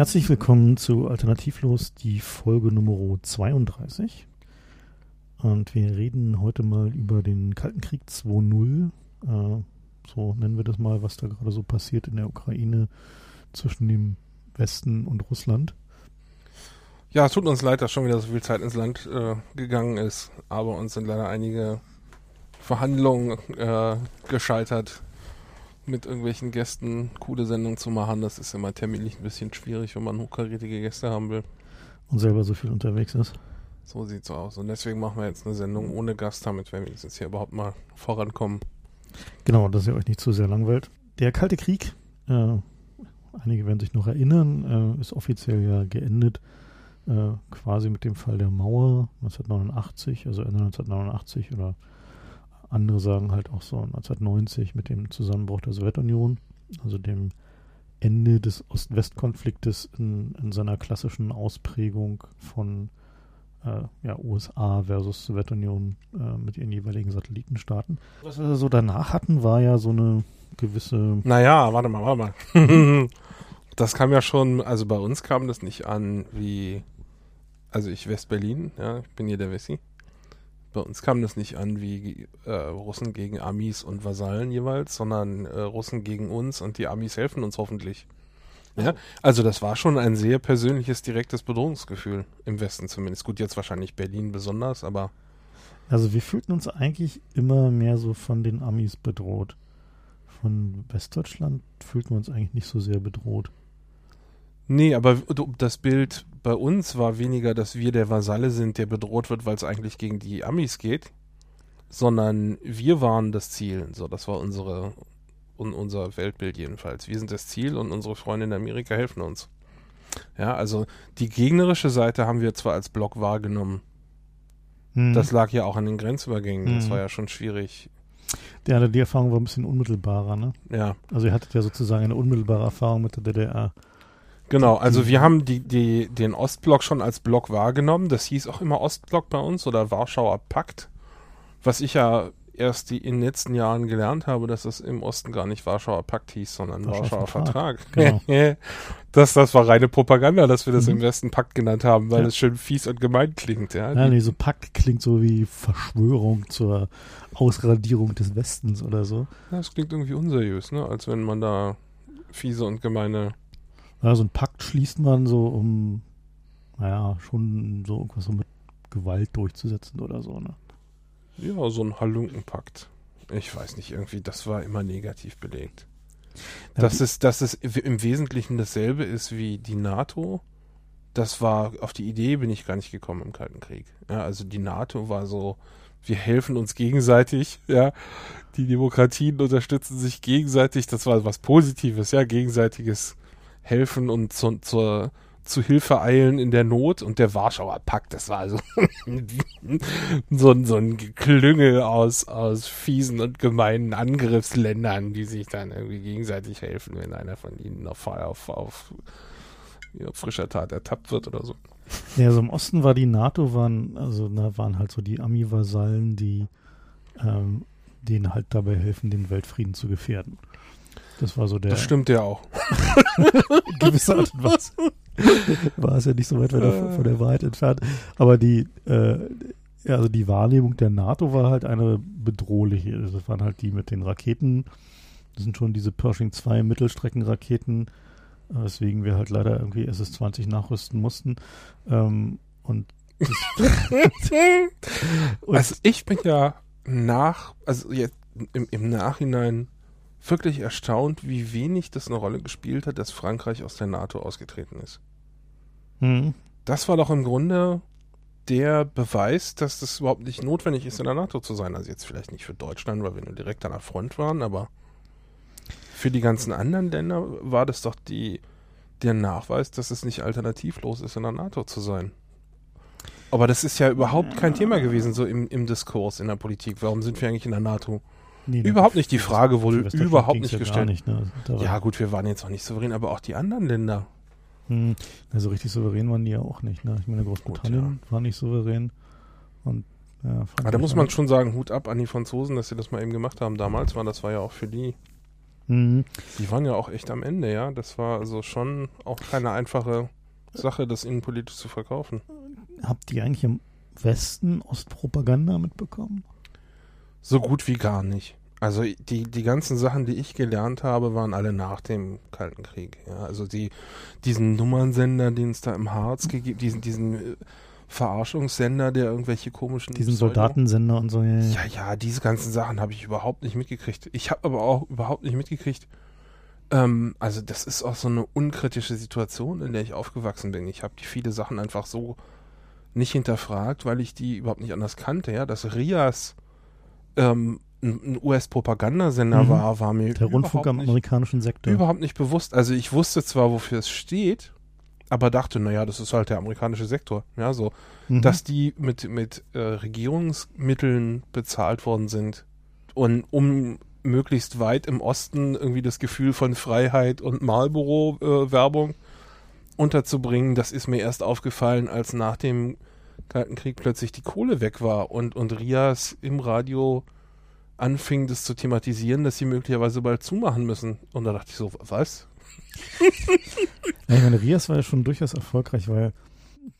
Herzlich willkommen zu Alternativlos, die Folge Nummer 32. Und wir reden heute mal über den Kalten Krieg 2.0. Äh, so nennen wir das mal, was da gerade so passiert in der Ukraine zwischen dem Westen und Russland. Ja, es tut uns leid, dass schon wieder so viel Zeit ins Land äh, gegangen ist, aber uns sind leider einige Verhandlungen äh, gescheitert, mit irgendwelchen Gästen coole Sendungen zu machen. Das ist immer terminlich ein bisschen schwierig, wenn man hochkarätige Gäste haben will. Und selber so viel unterwegs ist. So sieht's aus. Und deswegen machen wir jetzt eine Sendung ohne Gast, damit wir wenigstens hier überhaupt mal vorankommen. Genau, dass ihr euch nicht zu sehr langweilt. Der Kalte Krieg, äh, einige werden sich noch erinnern, äh, ist offiziell ja geendet, äh, quasi mit dem Fall der Mauer 1989, also Ende 1989 oder andere sagen halt auch so 1990 mit dem Zusammenbruch der Sowjetunion, also dem Ende des Ost-West-Konfliktes in, in, seiner klassischen Ausprägung von äh, ja, USA versus Sowjetunion äh, mit ihren jeweiligen Satellitenstaaten. Was wir so danach hatten, war ja so eine gewisse. Naja, warte mal, warte mal. das kam ja schon, also bei uns kam das nicht an wie, also ich West-Berlin, ja, ich bin hier der Wessi. Bei uns kam das nicht an wie äh, Russen gegen Amis und Vasallen jeweils, sondern äh, Russen gegen uns und die Amis helfen uns hoffentlich. Ja, also das war schon ein sehr persönliches, direktes Bedrohungsgefühl im Westen zumindest. Gut, jetzt wahrscheinlich Berlin besonders, aber. Also wir fühlten uns eigentlich immer mehr so von den Amis bedroht. Von Westdeutschland fühlten wir uns eigentlich nicht so sehr bedroht. Nee, aber das Bild bei uns war weniger, dass wir der Vasalle sind, der bedroht wird, weil es eigentlich gegen die Amis geht, sondern wir waren das Ziel. So, das war unsere un, unser Weltbild jedenfalls. Wir sind das Ziel und unsere Freunde in Amerika helfen uns. Ja, also die gegnerische Seite haben wir zwar als Block wahrgenommen. Hm. Das lag ja auch an den Grenzübergängen. Hm. Das war ja schon schwierig. Ja, die Erfahrung war ein bisschen unmittelbarer, ne? Ja. Also ihr hattet ja sozusagen eine unmittelbare Erfahrung mit der DDR. Genau, also wir haben die, die, den Ostblock schon als Block wahrgenommen. Das hieß auch immer Ostblock bei uns oder Warschauer Pakt. Was ich ja erst die, in den letzten Jahren gelernt habe, dass es im Osten gar nicht Warschauer Pakt hieß, sondern Warschauer, Warschauer Vertrag. Vertrag. Genau. das, das war reine Propaganda, dass wir das mhm. im Westen Pakt genannt haben, weil ja. es schön fies und gemein klingt. Ja, ja nee, so Pakt klingt so wie Verschwörung zur Ausradierung des Westens oder so. Ja, das klingt irgendwie unseriös, ne? als wenn man da fiese und gemeine ja, so ein Pakt schließt man so, um, naja, schon so irgendwas so mit Gewalt durchzusetzen oder so, ne? Ja, so ein Halunkenpakt. Ich weiß nicht, irgendwie, das war immer negativ belegt. Ja, dass, es, dass es im Wesentlichen dasselbe ist wie die NATO, das war, auf die Idee bin ich gar nicht gekommen im Kalten Krieg. Ja, also die NATO war so, wir helfen uns gegenseitig, ja. Die Demokratien unterstützen sich gegenseitig, das war was Positives, ja, gegenseitiges helfen und zu, zur, zu Hilfe eilen in der Not und der Warschauer Pakt, das war so, so, ein, so ein Klüngel aus, aus fiesen und gemeinen Angriffsländern, die sich dann irgendwie gegenseitig helfen, wenn einer von ihnen auf, auf, auf ja, frischer Tat ertappt wird oder so. Ja, also im Osten war die NATO, waren, also da waren halt so die Ami-Vasallen, die ähm, denen halt dabei helfen, den Weltfrieden zu gefährden. Das war so der. Das stimmt ja auch. In gewisser Art und Weise war es ja nicht so weit von, von der Wahrheit entfernt. Aber die, äh, also die Wahrnehmung der NATO war halt eine bedrohliche. Das waren halt die mit den Raketen. Das sind schon diese Pershing 2 Mittelstreckenraketen, äh, weswegen wir halt leider irgendwie SS-20 nachrüsten mussten. Ähm, und, und also ich bin ja nach, also jetzt im, im Nachhinein wirklich erstaunt, wie wenig das eine Rolle gespielt hat, dass Frankreich aus der NATO ausgetreten ist. Mhm. Das war doch im Grunde der Beweis, dass das überhaupt nicht notwendig ist, in der NATO zu sein. Also jetzt vielleicht nicht für Deutschland, weil wir nur direkt an der Front waren, aber für die ganzen anderen Länder war das doch die, der Nachweis, dass es nicht alternativlos ist, in der NATO zu sein. Aber das ist ja überhaupt kein Thema gewesen, so im, im Diskurs in der Politik. Warum sind wir eigentlich in der NATO? Nee, überhaupt nicht. Die Frage wurde überhaupt nicht gestellt. Nicht, ne? Ja, gut, wir waren jetzt auch nicht souverän, aber auch die anderen Länder. Hm, also richtig souverän waren die ja auch nicht. Ne? Ich meine, Großbritannien gut, ja. war nicht souverän. Und, ja, aber da muss man schon sagen, Hut ab an die Franzosen, dass sie das mal eben gemacht haben damals, weil das war ja auch für die Mhm. Die waren ja auch echt am Ende, ja. Das war also schon auch keine einfache Sache, das innenpolitisch zu verkaufen. Habt ihr eigentlich im Westen Ostpropaganda mitbekommen? So gut wie gar nicht. Also die, die ganzen Sachen, die ich gelernt habe, waren alle nach dem Kalten Krieg. Ja, also die, diesen Nummernsender, den es da im Harz gegeben, diesen, diesen äh, Verarschungssender, der irgendwelche komischen Diesen Pseudo- Soldatensender und so. Ja, ja. Ja, ja, diese ganzen Sachen habe ich überhaupt nicht mitgekriegt. Ich habe aber auch überhaupt nicht mitgekriegt. Ähm, also das ist auch so eine unkritische Situation, in der ich aufgewachsen bin. Ich habe die viele Sachen einfach so nicht hinterfragt, weil ich die überhaupt nicht anders kannte. Ja, dass Rias ähm, ein, US-Propagandasender Mhm. war, war mir Der Rundfunk überhaupt am nicht, amerikanischen Sektor. überhaupt nicht bewusst. Also ich wusste zwar, wofür es steht, aber dachte, naja, das ist halt der amerikanische Sektor. Ja, so Mhm. dass die mit, mit äh, Regierungsmitteln bezahlt worden sind und um möglichst weit im Osten irgendwie das Gefühl von Freiheit und Marlboro-Werbung unterzubringen, das ist mir erst aufgefallen, als nach dem Kalten Krieg plötzlich die Kohle weg war und, und Rias im Radio anfing, das zu thematisieren, dass sie möglicherweise bald zumachen müssen. Und da dachte ich so, was? Ja, ich meine, Rias war ja schon durchaus erfolgreich, weil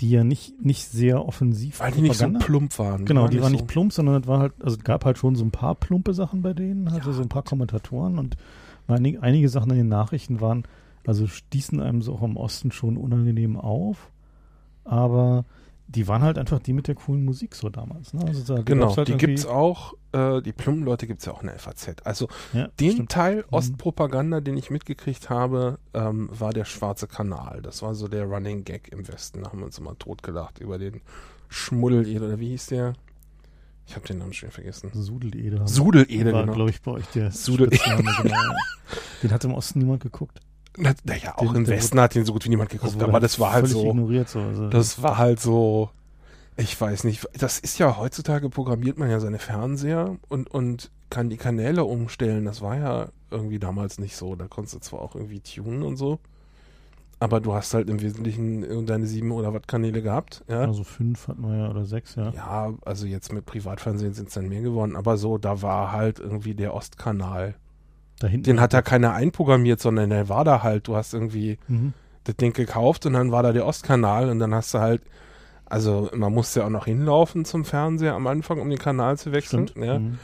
die ja nicht, nicht sehr offensiv Weil die nicht so plump waren. Genau, die waren so- nicht plump, sondern es war halt, also es gab halt schon so ein paar plumpe Sachen bei denen, also Ja, so ein paar Kommentatoren und einige, einige Sachen in den Nachrichten waren, also stießen einem so auch im Osten schon unangenehm auf, aber die waren halt einfach die mit der coolen Musik so damals. Ne? Also da Genau, halt die gibt's auch, äh, die plumpen Leute gibt's ja auch in der FAZ. Also ja, den stimmt. Teil Ostpropaganda, den ich mitgekriegt habe, ähm, war der Schwarze Kanal. Das war so der Running Gag im Westen. Da haben wir uns immer totgelacht über den Schmuddelede, oder wie hieß der? Ich habe den Namen schon vergessen. Sudelede. Sudelede, war, genau. glaube ich, bei euch der Sudel- Spitzname, genau. Den hat im Osten niemand geguckt. Na- Naja, auch Den- im Westen hat den so gut wie niemand geguckt, wurde aber das war halt so. ignoriert so. Also, Das war halt so, ich weiß nicht, das ist ja heutzutage programmiert man ja seine Fernseher und, und kann die Kanäle umstellen. Das war ja irgendwie damals nicht so. Da konntest du zwar auch irgendwie tunen und so, aber du hast halt im Wesentlichen deine sieben oder was Kanäle gehabt. Ja, also fünf hatten wir ja oder sechs, ja. ja also jetzt mit Privatfernsehen sind es dann mehr geworden, aber so, da war halt irgendwie der Ostkanal. Da hinten Den hat da keiner einprogrammiert, sondern der war da halt. Du hast irgendwie Mhm. das Ding gekauft und dann war da der Ostkanal und dann hast du halt, also man musste ja auch noch hinlaufen zum Fernseher am Anfang, um den Kanal zu wechseln. Stimmt. Ja. Mhm.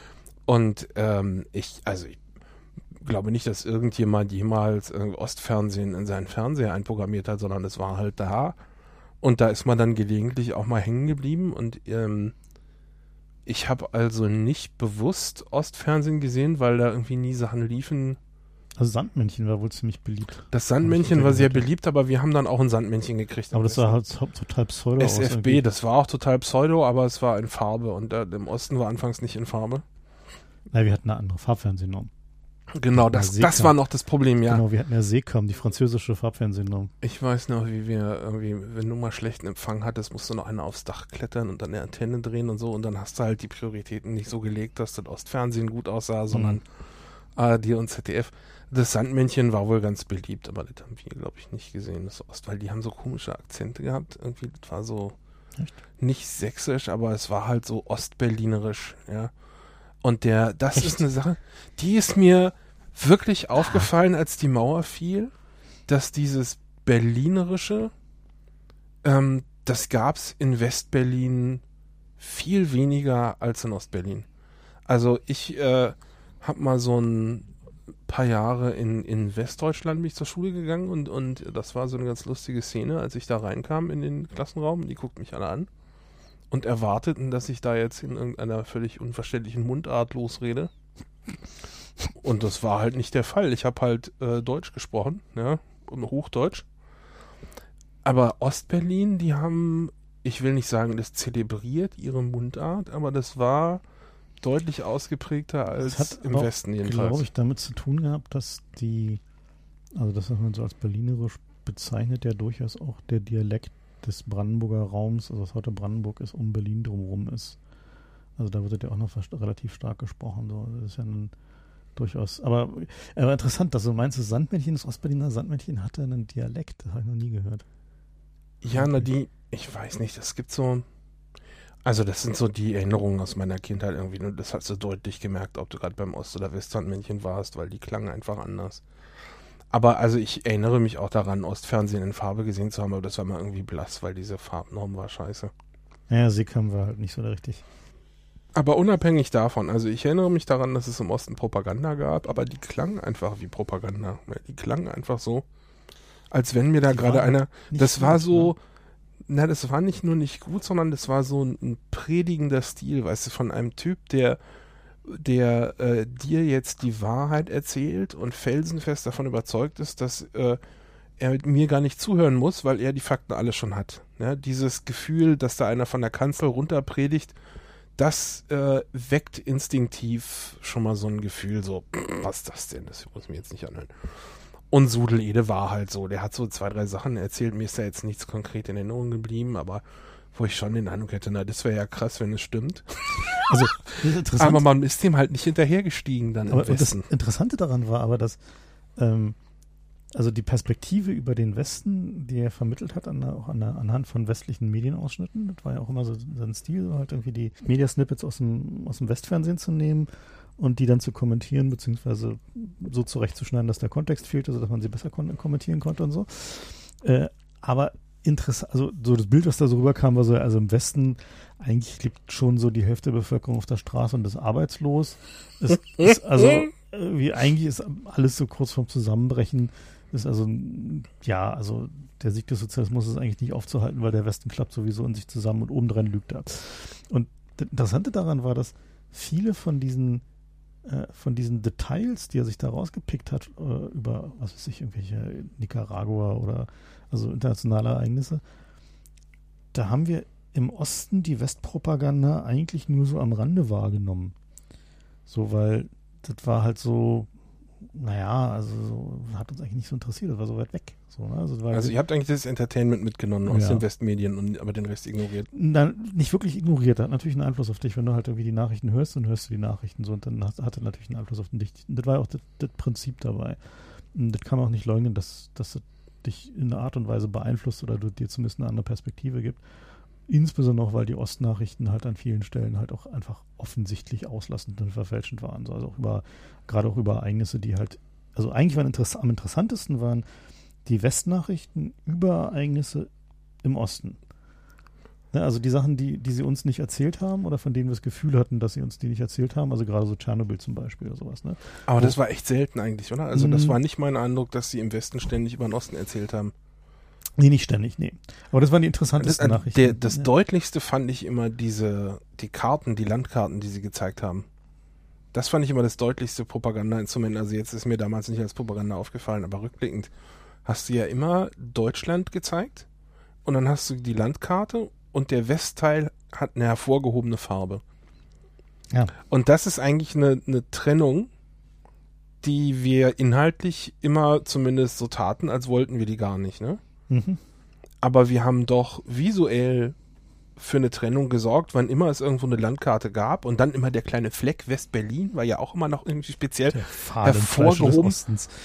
Und ähm, ich, also ich glaube nicht, dass irgendjemand jemals Ostfernsehen in seinen Fernseher einprogrammiert hat, sondern es war halt da. Und da ist man dann gelegentlich auch mal hängen geblieben und ähm, ich habe also nicht bewusst Ostfernsehen gesehen, weil da irgendwie nie Sachen liefen. Also Sandmännchen war wohl ziemlich beliebt. Das Sandmännchen war sehr beliebt, aber wir haben dann auch ein Sandmännchen gekriegt. Aber das sah halt total pseudo aus. SFB, das war auch total pseudo, aber es war in Farbe und äh, im Osten war anfangs nicht in Farbe. Nein, wir hatten eine andere Farbfernsehnorm. Genau, Das das, war das Seekam. war noch das Problem, ja. Genau, wir hatten ja Seekam, die französische Farbfernsehnorm. Ich weiß noch, wie wir irgendwie, wenn du mal schlechten Empfang hattest, musst du noch einer aufs Dach klettern und dann eine Antenne drehen und so und dann hast du halt die Prioritäten nicht so gelegt, dass das Ostfernsehen gut aussah, sondern Mhm. ARD und ZDF. Das Sandmännchen war wohl ganz beliebt, aber das haben wir, glaube ich, nicht gesehen, das Ost, weil die haben so komische Akzente gehabt. Irgendwie, das war so Echt? nicht sächsisch, aber es war halt so ostberlinerisch, ja. Und der, das Echt? ist eine Sache, die ist mir wirklich aufgefallen, als die Mauer fiel, dass dieses Berlinerische, ähm, das gab's in Westberlin viel weniger als in Ostberlin. Also ich äh, habe mal so ein paar Jahre in, in Westdeutschland bin ich zur Schule gegangen und, und das war so eine ganz lustige Szene, als ich da reinkam in den Klassenraum. Die guckten mich alle an und erwarteten, dass ich da jetzt in irgendeiner völlig unverständlichen Mundart losrede. Und das war halt nicht der Fall. Ich habe halt äh, Deutsch gesprochen, ja, und Hochdeutsch. Aber Ostberlin, die haben, ich will nicht sagen, das zelebriert ihre Mundart, aber das war deutlich ausgeprägter als Das hat im Westen jedenfalls. Glaube ich, damit zu tun gehabt, dass die, also das, was man so als Berlinerisch bezeichnet, ja durchaus auch der Dialekt des Brandenburger Raums, also was heute Brandenburg ist, um Berlin drumherum ist. Also da wird ja auch noch relativ stark gesprochen. So. Das ist ja ein durchaus. Aber, aber interessant, dass du meinst, das Sandmännchen, das Ostberliner Sandmännchen hatte einen Dialekt. Das habe ich noch nie gehört. Ja, na die, ich weiß nicht, es gibt so. Also das sind so die Erinnerungen aus meiner Kindheit irgendwie. Und das hast du deutlich gemerkt, ob du gerade beim Ost- oder Westhandmännchen warst, weil die klangen einfach anders. Aber also ich erinnere mich auch daran, Ostfernsehen in Farbe gesehen zu haben, aber das war mal irgendwie blass, weil diese Farbnorm war scheiße. Ja, sie kam wir halt nicht so richtig. Aber unabhängig davon, also ich erinnere mich daran, dass es im Osten Propaganda gab, aber die klang einfach wie Propaganda. Die klang einfach so, als wenn mir da gerade einer, das war so, ne? na, das war nicht nur nicht gut, sondern das war so ein, ein predigender Stil, weißt du, von einem Typ, der der äh, dir jetzt die Wahrheit erzählt und felsenfest davon überzeugt ist, dass äh, er mir gar nicht zuhören muss, weil er die Fakten alle schon hat. Ja, dieses Gefühl, dass da einer von der Kanzel runterpredigt, das äh, weckt instinktiv schon mal so ein Gefühl, so, was ist das denn? Das muss ich mir jetzt nicht anhören. Und Sudel Ede war halt so, der hat so zwei, drei Sachen erzählt, mir ist da jetzt nichts konkret in Erinnerung geblieben, aber wo ich schon den Eindruck hätte, na, das wäre ja krass, wenn es stimmt. Also, aber man ist dem halt nicht hinterhergestiegen dann aber, im Westen. Das Interessante daran war aber, dass ähm, also die Perspektive über den Westen, die er vermittelt hat, an, auch an, anhand von westlichen Medienausschnitten, das war ja auch immer so sein Stil, halt irgendwie die Mediasnippets aus dem, aus dem Westfernsehen zu nehmen und die dann zu kommentieren, beziehungsweise so zurechtzuschneiden, dass der Kontext fehlte, sodass man sie besser kommentieren konnte und so. Äh, aber interessant, also so das Bild, was da so rüberkam, war so, also im Westen eigentlich liegt schon so die Hälfte der Bevölkerung auf der Straße und ist arbeitslos. Es ist also wie eigentlich ist alles so kurz vorm Zusammenbrechen. Ist also ja, also der Sieg des Sozialismus ist eigentlich nicht aufzuhalten, weil der Westen klappt sowieso in sich zusammen und obendrein lügt er. Und das Interessante daran war, dass viele von diesen äh, von diesen Details, die er sich da rausgepickt hat, äh, über, was weiß ich, irgendwelche Nicaragua oder also internationale Ereignisse, da haben wir im Osten die Westpropaganda eigentlich nur so am Rande wahrgenommen. So, weil das war halt so, naja, also so, hat uns eigentlich nicht so interessiert, das war so weit weg. So, ne? also, also ihr habt eigentlich das Entertainment mitgenommen aus ja. den Westmedien und aber den Rest ignoriert. Nein, nicht wirklich ignoriert, hat natürlich einen Einfluss auf dich, wenn du halt irgendwie die Nachrichten hörst, dann hörst du die Nachrichten so und dann hat, hat das natürlich einen Einfluss auf dich. Das war ja auch das, das Prinzip dabei. Und das kann man auch nicht leugnen, dass, dass das dich in einer Art und Weise beeinflusst oder dir zumindest eine andere Perspektive gibt. Insbesondere auch, weil die Ostnachrichten halt an vielen Stellen halt auch einfach offensichtlich auslassend und verfälschend waren. Also auch über, gerade auch über Ereignisse, die halt, also eigentlich waren am interessantesten waren die Westnachrichten über Ereignisse im Osten. Ne, also die Sachen, die, die sie uns nicht erzählt haben oder von denen wir das Gefühl hatten, dass sie uns die nicht erzählt haben, also gerade so Tschernobyl zum Beispiel oder sowas. Ne? Aber Wo, das war echt selten eigentlich, oder? Also das war nicht mein Eindruck, dass sie im Westen ständig über den Osten erzählt haben. Nee, nicht ständig, nee. Aber das waren die interessantesten das, Nachrichten. Der, das ja. deutlichste fand ich immer diese, die Karten, die Landkarten, die sie gezeigt haben. Das fand ich immer das deutlichste Propagandainstrument. Also jetzt ist mir damals nicht als Propaganda aufgefallen, aber rückblickend hast du ja immer Deutschland gezeigt und dann hast du die Landkarte und der Westteil hat eine hervorgehobene Farbe. Ja. Und das ist eigentlich eine, eine Trennung, die wir inhaltlich immer zumindest so taten, als wollten wir die gar nicht, ne? Mhm. Aber wir haben doch visuell für eine Trennung gesorgt, wann immer es irgendwo eine Landkarte gab und dann immer der kleine Fleck West-Berlin war ja auch immer noch irgendwie speziell hervorgehoben.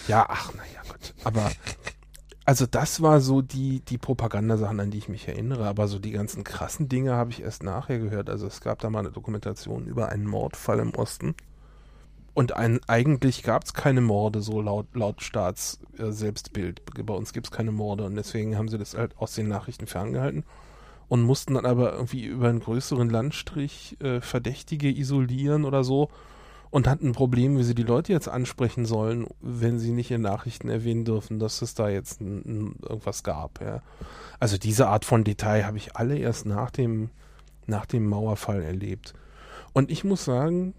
Ja, ach naja, Gott. Aber also das war so die, die Propagandasachen, an die ich mich erinnere, aber so die ganzen krassen Dinge habe ich erst nachher gehört. Also es gab da mal eine Dokumentation über einen Mordfall im Osten. Und ein, eigentlich gab es keine Morde, so laut, laut Staats äh. Bei uns gibt es keine Morde und deswegen haben sie das halt aus den Nachrichten ferngehalten und mussten dann aber irgendwie über einen größeren Landstrich äh, Verdächtige isolieren oder so und hatten ein Problem, wie sie die Leute jetzt ansprechen sollen, wenn sie nicht in Nachrichten erwähnen dürfen, dass es da jetzt ein, ein, irgendwas gab. Ja. Also diese Art von Detail habe ich alle erst nach dem, nach dem Mauerfall erlebt. Und ich muss sagen,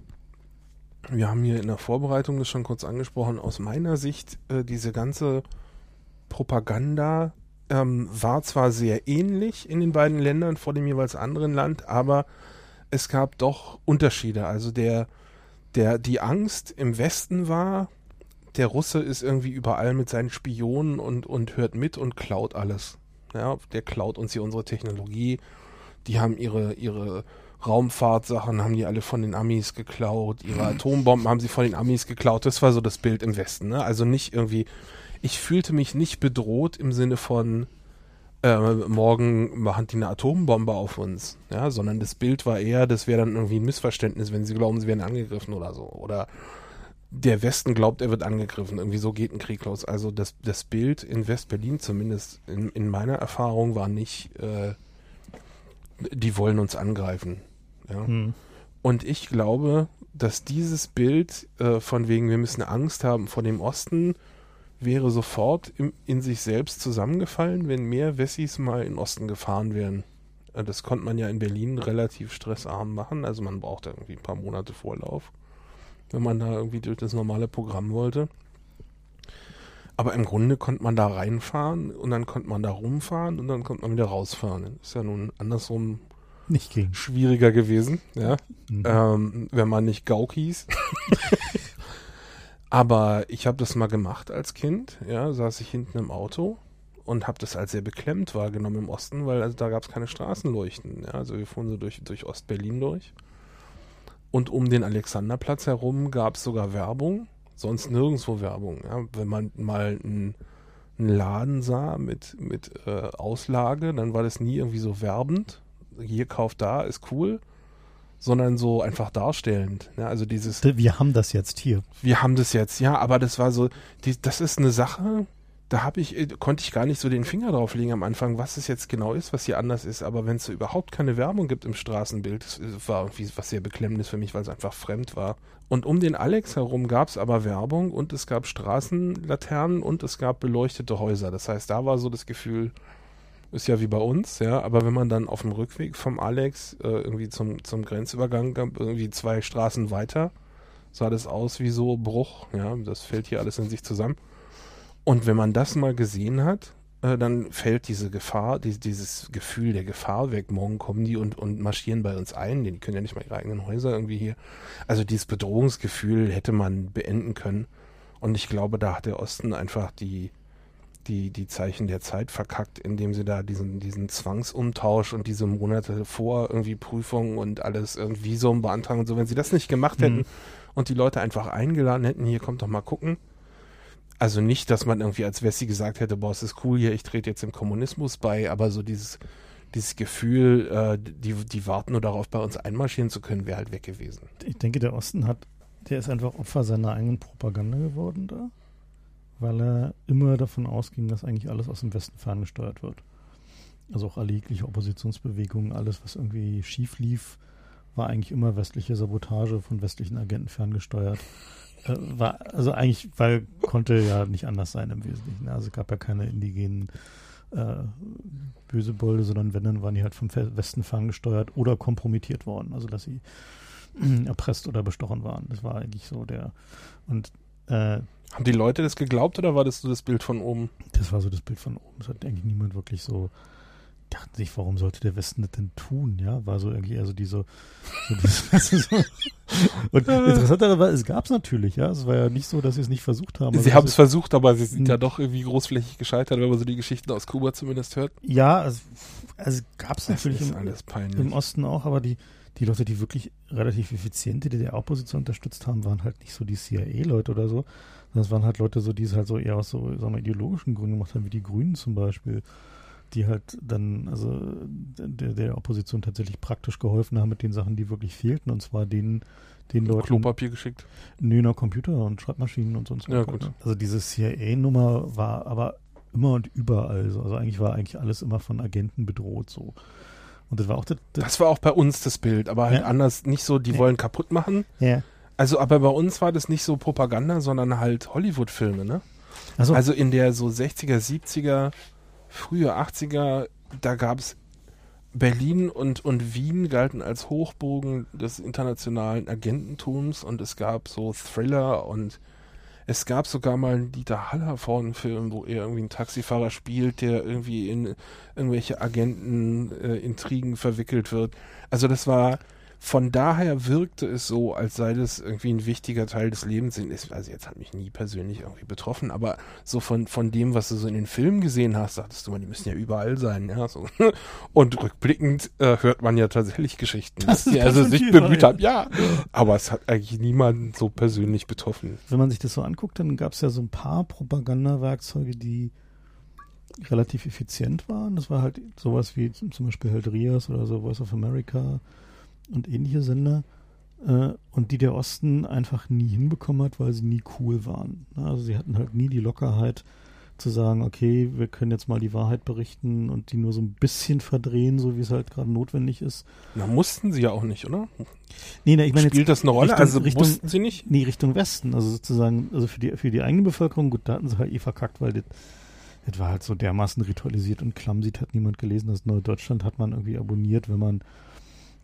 wir haben hier in der Vorbereitung das schon kurz angesprochen, aus meiner Sicht, äh, diese ganze Propaganda ähm, war zwar sehr ähnlich in den beiden Ländern vor dem jeweils anderen Land, aber es gab doch Unterschiede. Also der der die Angst im Westen war, der Russe ist irgendwie überall mit seinen Spionen und, und hört mit und klaut alles. Ja, der klaut uns hier unsere Technologie. Die haben ihre, ihre Raumfahrtsachen, haben die alle von den Amis geklaut. Ihre Atombomben haben sie von den Amis geklaut. Das war so das Bild im Westen. Ne? Also nicht irgendwie, ich fühlte mich nicht bedroht im Sinne von, äh, morgen machen die eine Atombombe auf uns, ja, sondern das Bild war eher, das wäre dann irgendwie ein Missverständnis, wenn sie glauben, sie werden angegriffen oder so. Oder der Westen glaubt, er wird angegriffen. Irgendwie so geht ein Krieg los. Also das, das Bild in West-Berlin, zumindest in, in meiner Erfahrung, war nicht, äh, die wollen uns angreifen. Ja. Hm. Und ich glaube, dass dieses Bild äh, von wegen, wir müssen Angst haben vor dem Osten, wäre sofort im, in sich selbst zusammengefallen, wenn mehr Wessis mal in Osten gefahren wären. Äh, das konnte man ja in Berlin relativ stressarm machen, also man brauchte irgendwie ein paar Monate Vorlauf wenn man da irgendwie durch das normale Programm wollte. Aber im Grunde konnte man da reinfahren und dann konnte man da rumfahren und dann konnte man wieder rausfahren. ist ja nun andersrum nicht schwieriger gewesen, ja. Mhm. Ähm, wenn man nicht Gauk hieß. Aber ich habe das mal gemacht als Kind, ja, saß ich hinten im Auto und habe das als sehr beklemmt wahrgenommen im Osten, weil also da gab es keine Straßenleuchten. Ja. Also wir fuhren so durch, durch Ostberlin durch. Und um den Alexanderplatz herum gab es sogar Werbung, sonst nirgendwo Werbung. Ja. Wenn man mal einen, einen Laden sah mit, mit äh, Auslage, dann war das nie irgendwie so werbend. Hier kauft da, ist cool sondern so einfach darstellend. Ja, also dieses. Wir haben das jetzt hier. Wir haben das jetzt, ja, aber das war so, die, das ist eine Sache, da habe ich, äh, konnte ich gar nicht so den Finger drauf legen am Anfang, was es jetzt genau ist, was hier anders ist. Aber wenn es so überhaupt keine Werbung gibt im Straßenbild, das war irgendwie was sehr Beklemmendes für mich, weil es einfach fremd war. Und um den Alex herum gab es aber Werbung und es gab Straßenlaternen und es gab beleuchtete Häuser. Das heißt, da war so das Gefühl, ist ja wie bei uns, ja, aber wenn man dann auf dem Rückweg vom Alex äh, irgendwie zum, zum Grenzübergang irgendwie zwei Straßen weiter, sah das aus wie so Bruch, ja, das fällt hier alles in sich zusammen. Und wenn man das mal gesehen hat, äh, dann fällt diese Gefahr, die, dieses Gefühl der Gefahr weg. Morgen kommen die und, und marschieren bei uns ein. Die können ja nicht mal ihre eigenen Häuser irgendwie hier. Also dieses Bedrohungsgefühl hätte man beenden können. Und ich glaube, da hat der Osten einfach die, die, die Zeichen der Zeit verkackt, indem sie da diesen, diesen Zwangsumtausch und diese Monate vor irgendwie Prüfungen und alles irgendwie Visum beantragen und so, wenn sie das nicht gemacht hätten mhm. und die Leute einfach eingeladen hätten, hier kommt doch mal gucken, also nicht, dass man irgendwie als Wessi gesagt hätte, boah, es ist cool hier, ich trete jetzt dem Kommunismus bei, aber so dieses, dieses Gefühl, äh, die, die warten nur darauf, bei uns einmarschieren zu können, wäre halt weg gewesen. Ich denke, der Osten hat, der ist einfach Opfer seiner eigenen Propaganda geworden da, weil er immer davon ausging, dass eigentlich alles aus dem Westen ferngesteuert wird. Also auch alle jegliche Oppositionsbewegungen, alles, was irgendwie schief lief, war eigentlich immer westliche Sabotage von westlichen Agenten ferngesteuert. Äh, war, also eigentlich, weil konnte ja nicht anders sein im Wesentlichen. Also es gab ja keine indigenen äh, Bösebolde, sondern wenn, dann waren die halt vom Westen ferngesteuert oder kompromittiert worden. Also dass sie erpresst oder bestochen waren. Das war eigentlich so der. Und äh, haben die Leute das geglaubt oder war das so das Bild von oben? Das war so das Bild von oben. Das hat eigentlich niemand wirklich so dachten sich, warum sollte der Westen das denn tun? Ja, war so irgendwie eher so diese. So diese so. Und interessanterweise, es gab es natürlich, ja. Es war ja nicht so, dass sie es nicht versucht haben. Sie haben es versucht, aber sie sind ja doch irgendwie großflächig gescheitert, wenn man so die Geschichten aus Kuba zumindest hört. Ja, also, also gab es natürlich im, im, Osten auch, aber die, die Leute, die wirklich relativ effizient die DDR-Opposition unterstützt haben, waren halt nicht so die CIA-Leute oder so. Das waren halt Leute, so, die es halt so eher aus so, sagen wir, ideologischen Gründen gemacht haben, wie die Grünen zum Beispiel die halt dann, also der, der Opposition tatsächlich praktisch geholfen haben mit den Sachen, die wirklich fehlten, und zwar den, den Leuten. Klopapier geschickt? Nö, na, Computer und Schreibmaschinen und sonst was. Ja, gut. Also diese CIA-Nummer war aber immer und überall so. Also eigentlich war eigentlich alles immer von Agenten bedroht so. Und das war auch das, das, das war auch bei uns das Bild, aber halt ja. anders nicht so, die ja. wollen kaputt machen. Ja. Also, aber bei uns war das nicht so Propaganda, sondern halt Hollywood-Filme, ne? Also, also in der so 60er, 70er frühe 80er, da gab es Berlin und, und Wien galten als Hochbogen des internationalen Agententums und es gab so Thriller und es gab sogar mal einen Dieter Hallervorden-Film, wo er irgendwie einen Taxifahrer spielt, der irgendwie in irgendwelche Agentenintrigen äh, verwickelt wird. Also das war von daher wirkte es so, als sei das irgendwie ein wichtiger Teil des Lebens. Also jetzt hat mich nie persönlich irgendwie betroffen, aber so von, von dem, was du so in den Filmen gesehen hast, dachtest du mal, die müssen ja überall sein, ja. So. Und rückblickend äh, hört man ja tatsächlich Geschichten, dass die also sich bemüht haben, ja. Aber es hat eigentlich niemanden so persönlich betroffen. Wenn man sich das so anguckt, dann gab es ja so ein paar Propagandawerkzeuge, die relativ effizient waren. Das war halt sowas wie zum Beispiel halt Rias oder so Voice of America und ähnliche Sender. Äh, und die der Osten einfach nie hinbekommen hat, weil sie nie cool waren. Ne? Also sie hatten halt nie die Lockerheit zu sagen, okay, wir können jetzt mal die Wahrheit berichten und die nur so ein bisschen verdrehen, so wie es halt gerade notwendig ist. Na, mussten sie ja auch nicht, oder? Nee, nee, ich meine Spielt das eine Rolle? Richtung, also Richtung, mussten sie nicht? Nee, Richtung Westen. Also sozusagen, also für die, für die eigene Bevölkerung, gut, da hatten sie halt eh verkackt, weil das, das war halt so dermaßen ritualisiert und klamsig, hat niemand gelesen. Das Neue Deutschland hat man irgendwie abonniert, wenn man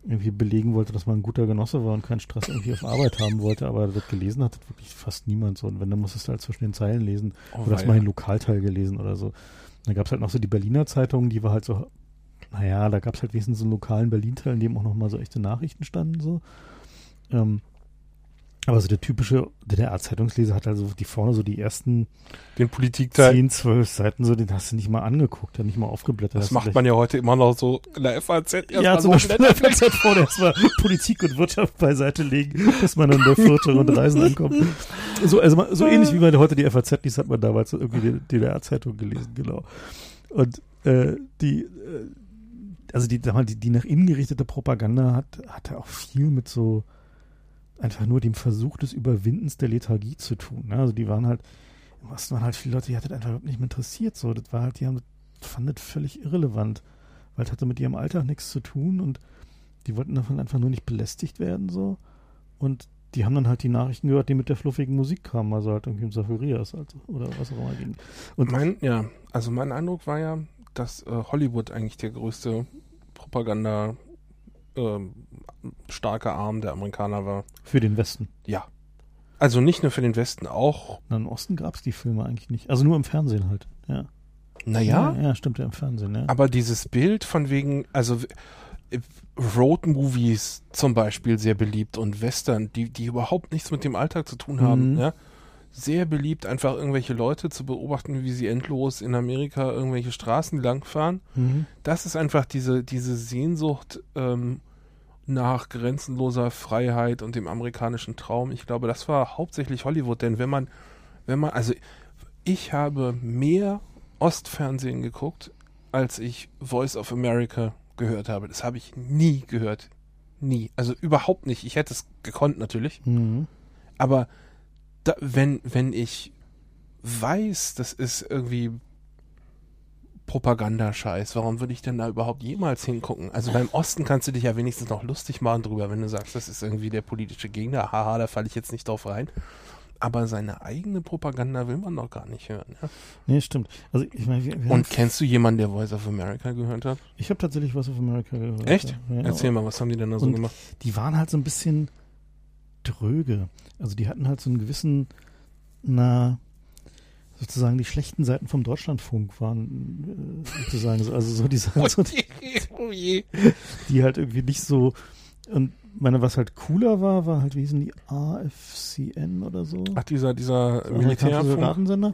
irgendwie belegen wollte, dass man ein guter Genosse war und keinen Stress irgendwie auf Arbeit haben wollte, aber das gelesen hat, hat wirklich fast niemand so. Und wenn, dann musstest du halt zwischen den Zeilen lesen Oh, oder hast mal einen Lokalteil gelesen oder so. Dann gab es halt noch so die Berliner Zeitungen, die war halt so, naja, da gab es halt wenigstens so einen lokalen Berlin-Teil, in dem auch nochmal so echte Nachrichten standen, so. Ähm, aber so der typische DDR-Zeitungsleser hat also die vorne so die ersten Den Politikteil. 10, 12 Seiten so, den hast du nicht mal angeguckt, der nicht mal aufgeblättert. Das macht man ja heute immer noch so in der FAZ. erst ja, zum so Beispiel in der Zeit vorne erstmal Politik und Wirtschaft beiseite legen, bis man dann bei Viertel und Reisen ankommt. So, also so ähnlich wie man heute die FAZ liest, hat man damals irgendwie die DDR-Zeitung gelesen, genau. Und äh, die, äh, also die, sag mal, die, die nach innen gerichtete Propaganda hat, hatte auch viel mit so einfach nur dem Versuch des Überwindens der Lethargie zu tun. Ne? Also die waren halt, im Osten waren halt viele Leute, die hat das einfach überhaupt nicht mehr interessiert. So, das war halt, die haben fanden das völlig irrelevant, weil es hatte mit ihrem Alltag nichts zu tun und die wollten davon einfach nur nicht belästigt werden so. Und die haben dann halt die Nachrichten gehört, die mit der fluffigen Musik kamen, also halt irgendwie im Safarias halt, oder was auch immer ging. Und Mein, ja, also mein Eindruck war ja, dass äh, Hollywood eigentlich der größte Propaganda ähm, starke Arm der Amerikaner war. für den Westen. Ja. Also nicht nur für den Westen, auch, Na, Im Osten gab es die Filme eigentlich nicht. Also nur im Fernsehen halt. Ja. naja, Ja, ja stimmt, ja, im Fernsehen, ja. aber dieses Bild von wegen, also Road-Movies zum Beispiel sehr beliebt und Western, die, die überhaupt nichts mit dem Alltag zu tun haben, Mhm. ja. Sehr beliebt, einfach irgendwelche Leute zu beobachten, wie sie endlos in Amerika irgendwelche Straßen langfahren. Mhm. das ist einfach diese, diese Sehnsucht ähm, nach grenzenloser Freiheit und dem amerikanischen Traum. Ich glaube, das war hauptsächlich Hollywood, denn wenn man, wenn man, also ich habe mehr Ostfernsehen geguckt, als ich Voice of America gehört habe. Das habe ich nie gehört. Nie. Also überhaupt nicht. Ich hätte es gekonnt natürlich. Mhm. Aber da, wenn, wenn ich weiß, das ist irgendwie Propagandascheiß, warum würde ich denn da überhaupt jemals hingucken? Also beim Osten kannst du dich ja wenigstens noch lustig machen drüber, wenn du sagst, das ist irgendwie der politische Gegner. Haha, da falle ich jetzt nicht drauf rein. Aber seine eigene Propaganda will man doch gar nicht hören. Ja? Nee, stimmt. Also ich meine, wir, wir Und kennst du jemanden, der Voice of America gehört hat? ich habe tatsächlich was auf America gehört. Echt? Ja. Erzähl mal, was haben die denn da so gemacht? die waren halt so ein bisschen dröge. Also die hatten halt so einen gewissen, na, sozusagen die schlechten Seiten vom Deutschlandfunk waren, äh, sozusagen, so- also so die Sachen, so, oh je. die halt irgendwie nicht so, und meine, was halt cooler war, war halt, wie hießen die, AFCN oder so? Ach, dieser, dieser Militärfunk.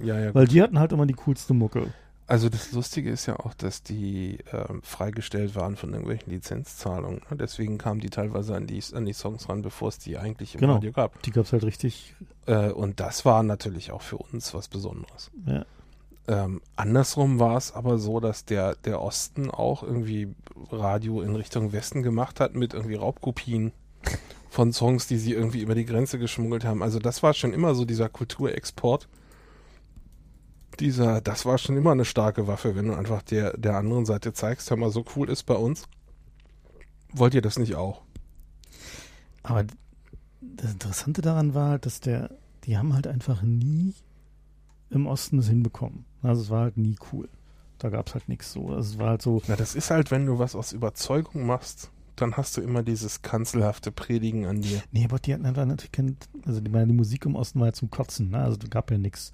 Ja, ja, Weil die hatten halt immer die coolste Mucke. Also das Lustige ist ja auch, dass die ähm, freigestellt waren von irgendwelchen Lizenzzahlungen. ne? Deswegen kamen die teilweise an die, an die Songs ran, bevor es die eigentlich im Genau. Radio gab. Die gab's halt richtig, Äh, und das war natürlich auch für uns was Besonderes. ja. Ähm, andersrum war es aber so, dass der, der Osten auch irgendwie Radio in Richtung Westen gemacht hat mit irgendwie Raubkopien von Songs, die sie irgendwie über die Grenze geschmuggelt haben. Also das war schon immer so dieser Kulturexport. Dieser, das war schon immer eine starke Waffe, wenn du einfach der, der anderen Seite zeigst, hör mal, so cool ist bei uns. Wollt ihr das nicht auch? Aber das Interessante daran war halt, dass der, die haben halt einfach nie im Osten es hinbekommen. Also es war halt nie cool. Da gab's halt nichts so. Also es war halt so, Na, das ist halt, wenn du was aus Überzeugung machst, dann hast du immer dieses kanzelhafte Predigen an dir. nee, aber die hatten einfach natürlich also die, meine, die Musik im Osten war ja zum Kotzen, ne? Also da gab ja nichts.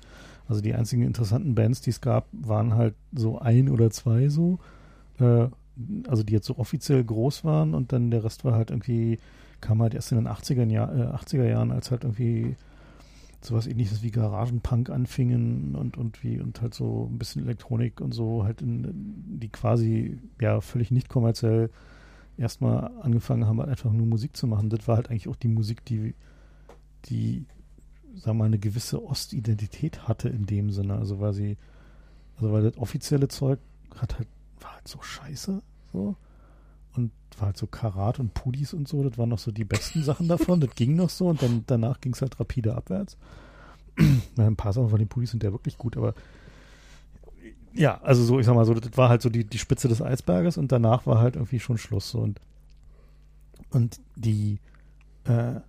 Also die einzigen interessanten Bands, die es gab, waren halt so ein oder zwei so. Äh, also die jetzt so offiziell groß waren und dann der Rest war halt irgendwie, kam halt erst in den 80er, Jahr, äh, 80er Jahren, als halt irgendwie sowas ähnliches wie Garagenpunk anfingen und, und wie und halt so ein bisschen Elektronik und so halt in, die quasi ja völlig nicht kommerziell erstmal angefangen haben, halt einfach nur Musik zu machen. Das war halt eigentlich auch die Musik, die, die, wir mal, eine gewisse Ostidentität hatte in dem Sinne. Also weil sie Also weil das offizielle Zeug hat halt, war halt so scheiße. So. Und war halt so Karat und Pudis und so, das waren noch so die besten Sachen davon. Das ging noch so und dann danach ging es halt rapide abwärts. ein paar Sachen von den Pudis sind ja wirklich gut, aber ja, also so, ich sag mal so, das war halt so die, die Spitze des Eisberges und danach war halt irgendwie schon Schluss. So. Und, und die, äh,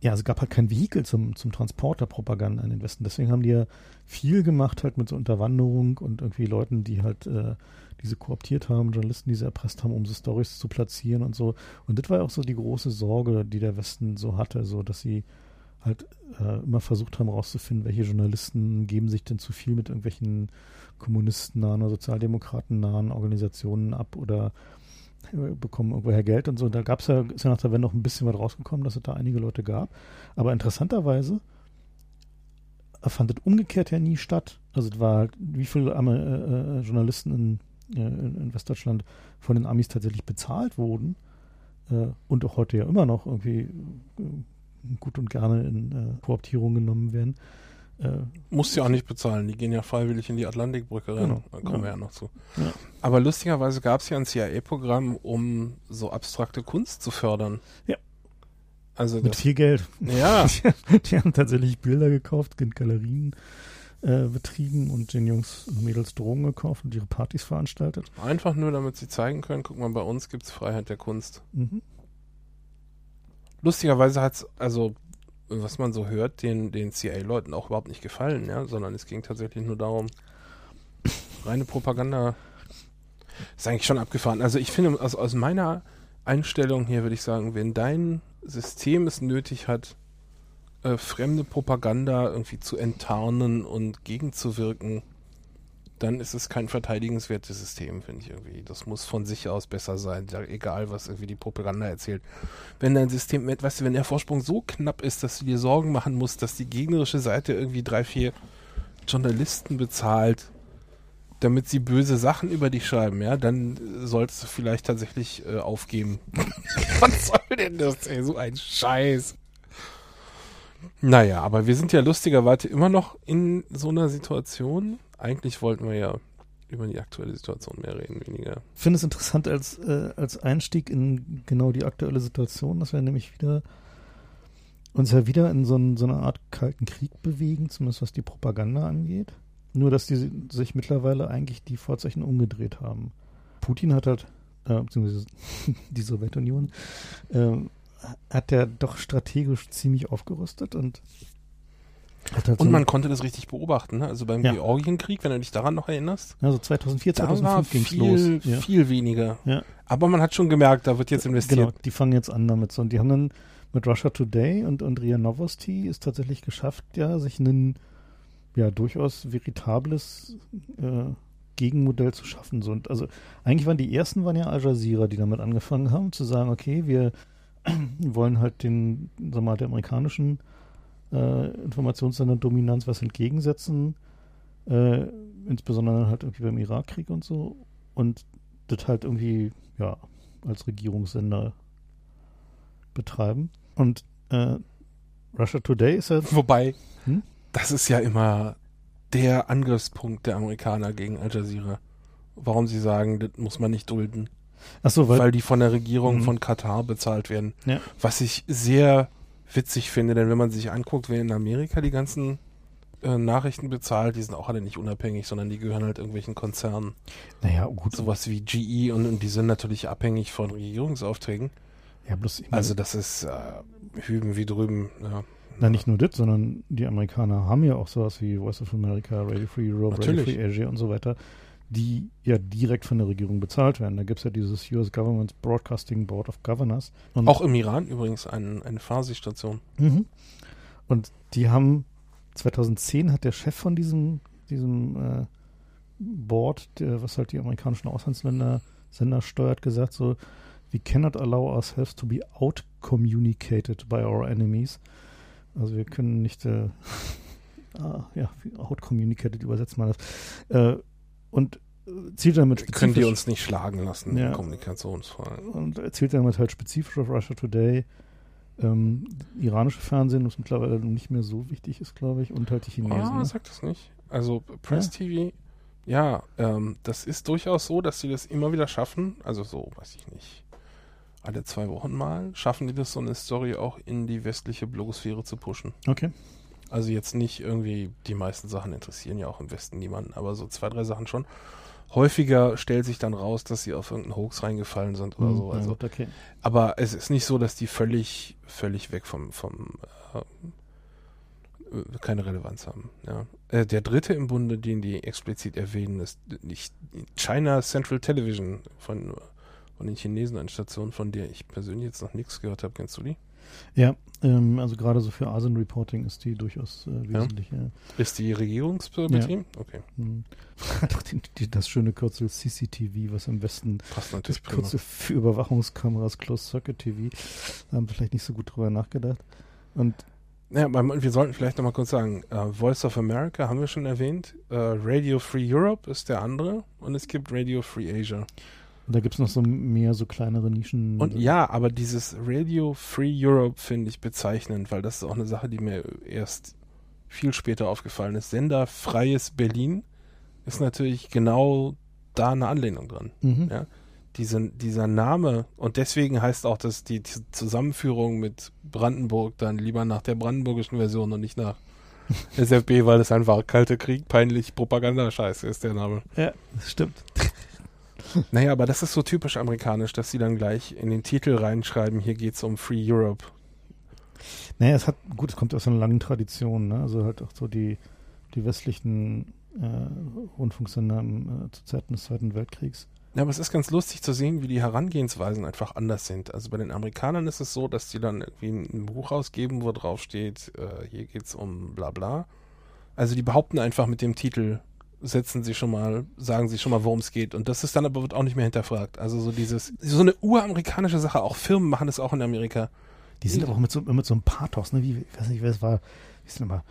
ja, es gab halt kein Vehikel zum, zum Transport der Propaganda in den Westen. Deswegen haben die ja viel gemacht halt mit so Unterwanderung und irgendwie Leuten, die halt äh, diese kooptiert haben, Journalisten, die sie erpresst haben, um so Stories zu platzieren und so. Und das war ja auch so die große Sorge, die der Westen so hatte, so dass sie halt äh, immer versucht haben herauszufinden, welche Journalisten geben sich denn zu viel mit irgendwelchen kommunisten-nahen oder sozialdemokraten-nahen Organisationen ab oder äh, bekommen irgendwoher Geld und so. Da gab es ja, ist ja nach der Wende noch ein bisschen was rausgekommen, dass es da einige Leute gab. Aber interessanterweise fand es umgekehrt ja nie statt. Also es war halt, wie viele äh, äh, Journalisten in, äh, in, Westdeutschland von den Amis tatsächlich bezahlt wurden äh, und auch heute ja immer noch irgendwie äh, gut und gerne in äh, Kooptierung genommen werden. Äh, Muss ja auch nicht bezahlen, die gehen ja freiwillig in die Atlantikbrücke rein. Genau. Da kommen ja. wir ja noch zu. Ja. Aber lustigerweise gab es ja ein CIA-Programm, um so abstrakte Kunst zu fördern. Ja. Also Mit viel Geld. Ja. die, die haben tatsächlich Bilder gekauft, in Galerien äh, betrieben und den Jungs und Mädels Drogen gekauft und ihre Partys veranstaltet. Einfach nur, damit sie zeigen können, guck mal, bei uns gibt es Freiheit der Kunst. Mhm lustigerweise hat es, also was man so hört, den, den CIA-Leuten auch überhaupt nicht gefallen, ja, sondern es ging tatsächlich nur darum, reine Propaganda ist eigentlich schon abgefahren. Also ich finde, also aus meiner Einstellung hier würde ich sagen, wenn dein System es nötig hat, äh, fremde Propaganda irgendwie zu enttarnen und gegenzuwirken, dann ist es kein verteidigenswertes System, finde ich irgendwie. Das muss von sich aus besser sein, egal was irgendwie die Propaganda erzählt. Wenn dein System, weißt du, wenn der Vorsprung so knapp ist, dass du dir Sorgen machen musst, dass die gegnerische Seite irgendwie drei, vier Journalisten bezahlt, damit sie böse Sachen über dich schreiben, ja, dann solltest du vielleicht tatsächlich äh, aufgeben. was soll denn das, ey, so ein Scheiß. Naja, aber wir sind ja lustigerweise immer noch in so einer Situation, eigentlich wollten wir ja über die aktuelle Situation mehr reden, weniger. Ich finde es interessant als, äh, als Einstieg in genau die aktuelle Situation, dass wir nämlich wieder uns ja wieder in so, ein, so eine Art kalten Krieg bewegen, zumindest was die Propaganda angeht. Nur, dass die sich mittlerweile eigentlich die Vorzeichen umgedreht haben. Putin hat halt, äh, beziehungsweise die Sowjetunion, äh, hat ja doch strategisch ziemlich aufgerüstet und und man konnte das richtig beobachten. Ne? Also beim ja. Georgienkrieg, wenn du dich daran noch erinnerst. Also 2004, 2005 ging es los. Ja. Viel weniger. Ja. Aber man hat schon gemerkt, da wird jetzt investiert. Genau, die fangen jetzt an damit. So. Und die haben dann mit Russia Today und, und RIA Novosti ist tatsächlich geschafft, ja, sich ein ja, durchaus veritables äh, Gegenmodell zu schaffen. So. Und also eigentlich waren die ersten waren ja Al Jazeera, die damit angefangen haben, zu sagen, okay, wir wollen halt den, sag mal, der amerikanischen äh, Informationssender-Dominanz was entgegensetzen, äh, insbesondere halt irgendwie beim Irakkrieg und so. Und das halt irgendwie, ja, als Regierungssender betreiben. Und äh, Russia Today ist ja. Wobei, hm? das ist ja immer der Angriffspunkt der Amerikaner gegen Al Jazeera. Warum sie sagen, das muss man nicht dulden. Ach so, weil, weil die von der Regierung mhm. von Katar bezahlt werden. Ja. Was ich sehr witzig finde, denn wenn man sich anguckt, wer in Amerika die ganzen äh, Nachrichten bezahlt, die sind auch alle nicht unabhängig, sondern die gehören halt irgendwelchen Konzernen. Naja, gut. Sowas wie GE und, und die sind natürlich abhängig von Regierungsaufträgen. Ja, bloß also das ist äh, hüben wie drüben. Ja. Na, nicht nur das, sondern die Amerikaner haben ja auch sowas wie Voice of America, Radio Free Europe. Radio Free Asia und so weiter, die ja direkt von der Regierung bezahlt werden. Da gibt es ja dieses US Government Broadcasting Board of Governors. Und Auch im Iran übrigens ein, eine Farsi-Station. Mhm. Und die haben 2010 hat der Chef von diesem, diesem äh, Board, der, was halt die amerikanischen Auslandsländer Sender steuert, gesagt so, we cannot allow ourselves to be outcommunicated by our enemies. Also wir können nicht äh, ah, ja, outcommunicated übersetzt man das. Äh, und zielt damit spezifisch. Können die uns nicht schlagen lassen, ja, Kommunikationsfragen. Und zielt damit halt spezifisch auf Russia Today. Ähm, iranische Fernsehen, was mittlerweile nicht mehr so wichtig ist, glaube ich, und halt die Chinesen. Ah, ne? sag das nicht. Also Press TV, ja, ähm, das ist durchaus so, dass sie das immer wieder schaffen. Also so, weiß ich nicht, alle zwei Wochen mal schaffen die das, so eine Story auch in die westliche Blogosphäre zu pushen. Okay. Also jetzt nicht irgendwie, die meisten Sachen interessieren ja auch im Westen niemanden, aber so zwei, drei Sachen schon. Häufiger stellt sich dann raus, dass sie auf irgendeinen Hoax reingefallen sind oder Hm, so. Also, okay. aber es ist nicht so, dass die völlig, völlig weg vom, vom äh, keine Relevanz haben. Ja. Äh, der dritte im Bunde, den die explizit erwähnen, ist nicht China Central Television von, von den Chinesen, eine Station, von der ich persönlich jetzt noch nichts gehört habe. Kennst du die? Ja, ähm, also gerade so für Asien-Reporting ist die durchaus äh, wesentlich. Ja. Ist die Regierungsbetrieb? Okay, Hm. Hat auch die, die, das schöne Kürzel CCTV, was im Westen passt das natürlich prima. Kürzel für Überwachungskameras Closed Circuit TV. Da haben sie vielleicht nicht so gut drüber nachgedacht. Und Ja, wir sollten vielleicht nochmal kurz sagen, äh, Voice of America haben wir schon erwähnt, äh, Radio Free Europe ist der andere und es gibt Radio Free Asia. Da gibt es noch so mehr so kleinere Nischen. Und ja, aber dieses Radio Free Europe finde ich bezeichnend, weil das ist auch eine Sache, die mir erst viel später aufgefallen ist. Sender Freies Berlin ist natürlich genau da eine Anlehnung dran. Mhm. Ja. Diesen, dieser Name und deswegen heißt auch, dass die Z- Zusammenführung mit Brandenburg dann lieber nach der brandenburgischen Version und nicht nach SFB, weil es einfach kalte Krieg, peinlich Propaganda-Scheiße ist der Name. ja, das stimmt. Naja, aber das ist so typisch amerikanisch, dass sie dann gleich in den Titel reinschreiben, hier geht's um Free Europe. Naja, es hat, gut, es kommt aus einer langen Tradition, ne? Also halt auch so die, die westlichen äh, Rundfunksender äh, zu Zeiten des Zweiten Weltkriegs. Ja, aber es ist ganz lustig zu sehen, wie die Herangehensweisen einfach anders sind. Also bei den Amerikanern ist es so, dass die dann irgendwie ein Buch rausgeben, wo drauf steht, äh, hier geht's um bla bla. Also die behaupten einfach mit dem Titel, setzen sie schon mal, sagen sie schon mal, worum es geht. Und das ist dann aber wird auch nicht mehr hinterfragt. Also so dieses, so eine uramerikanische Sache, auch Firmen machen das auch in Amerika. Die sind aber auch mit so, mit so einem Pathos, ne? Wie, ich weiß nicht, wer es war. Wie ist denn immer?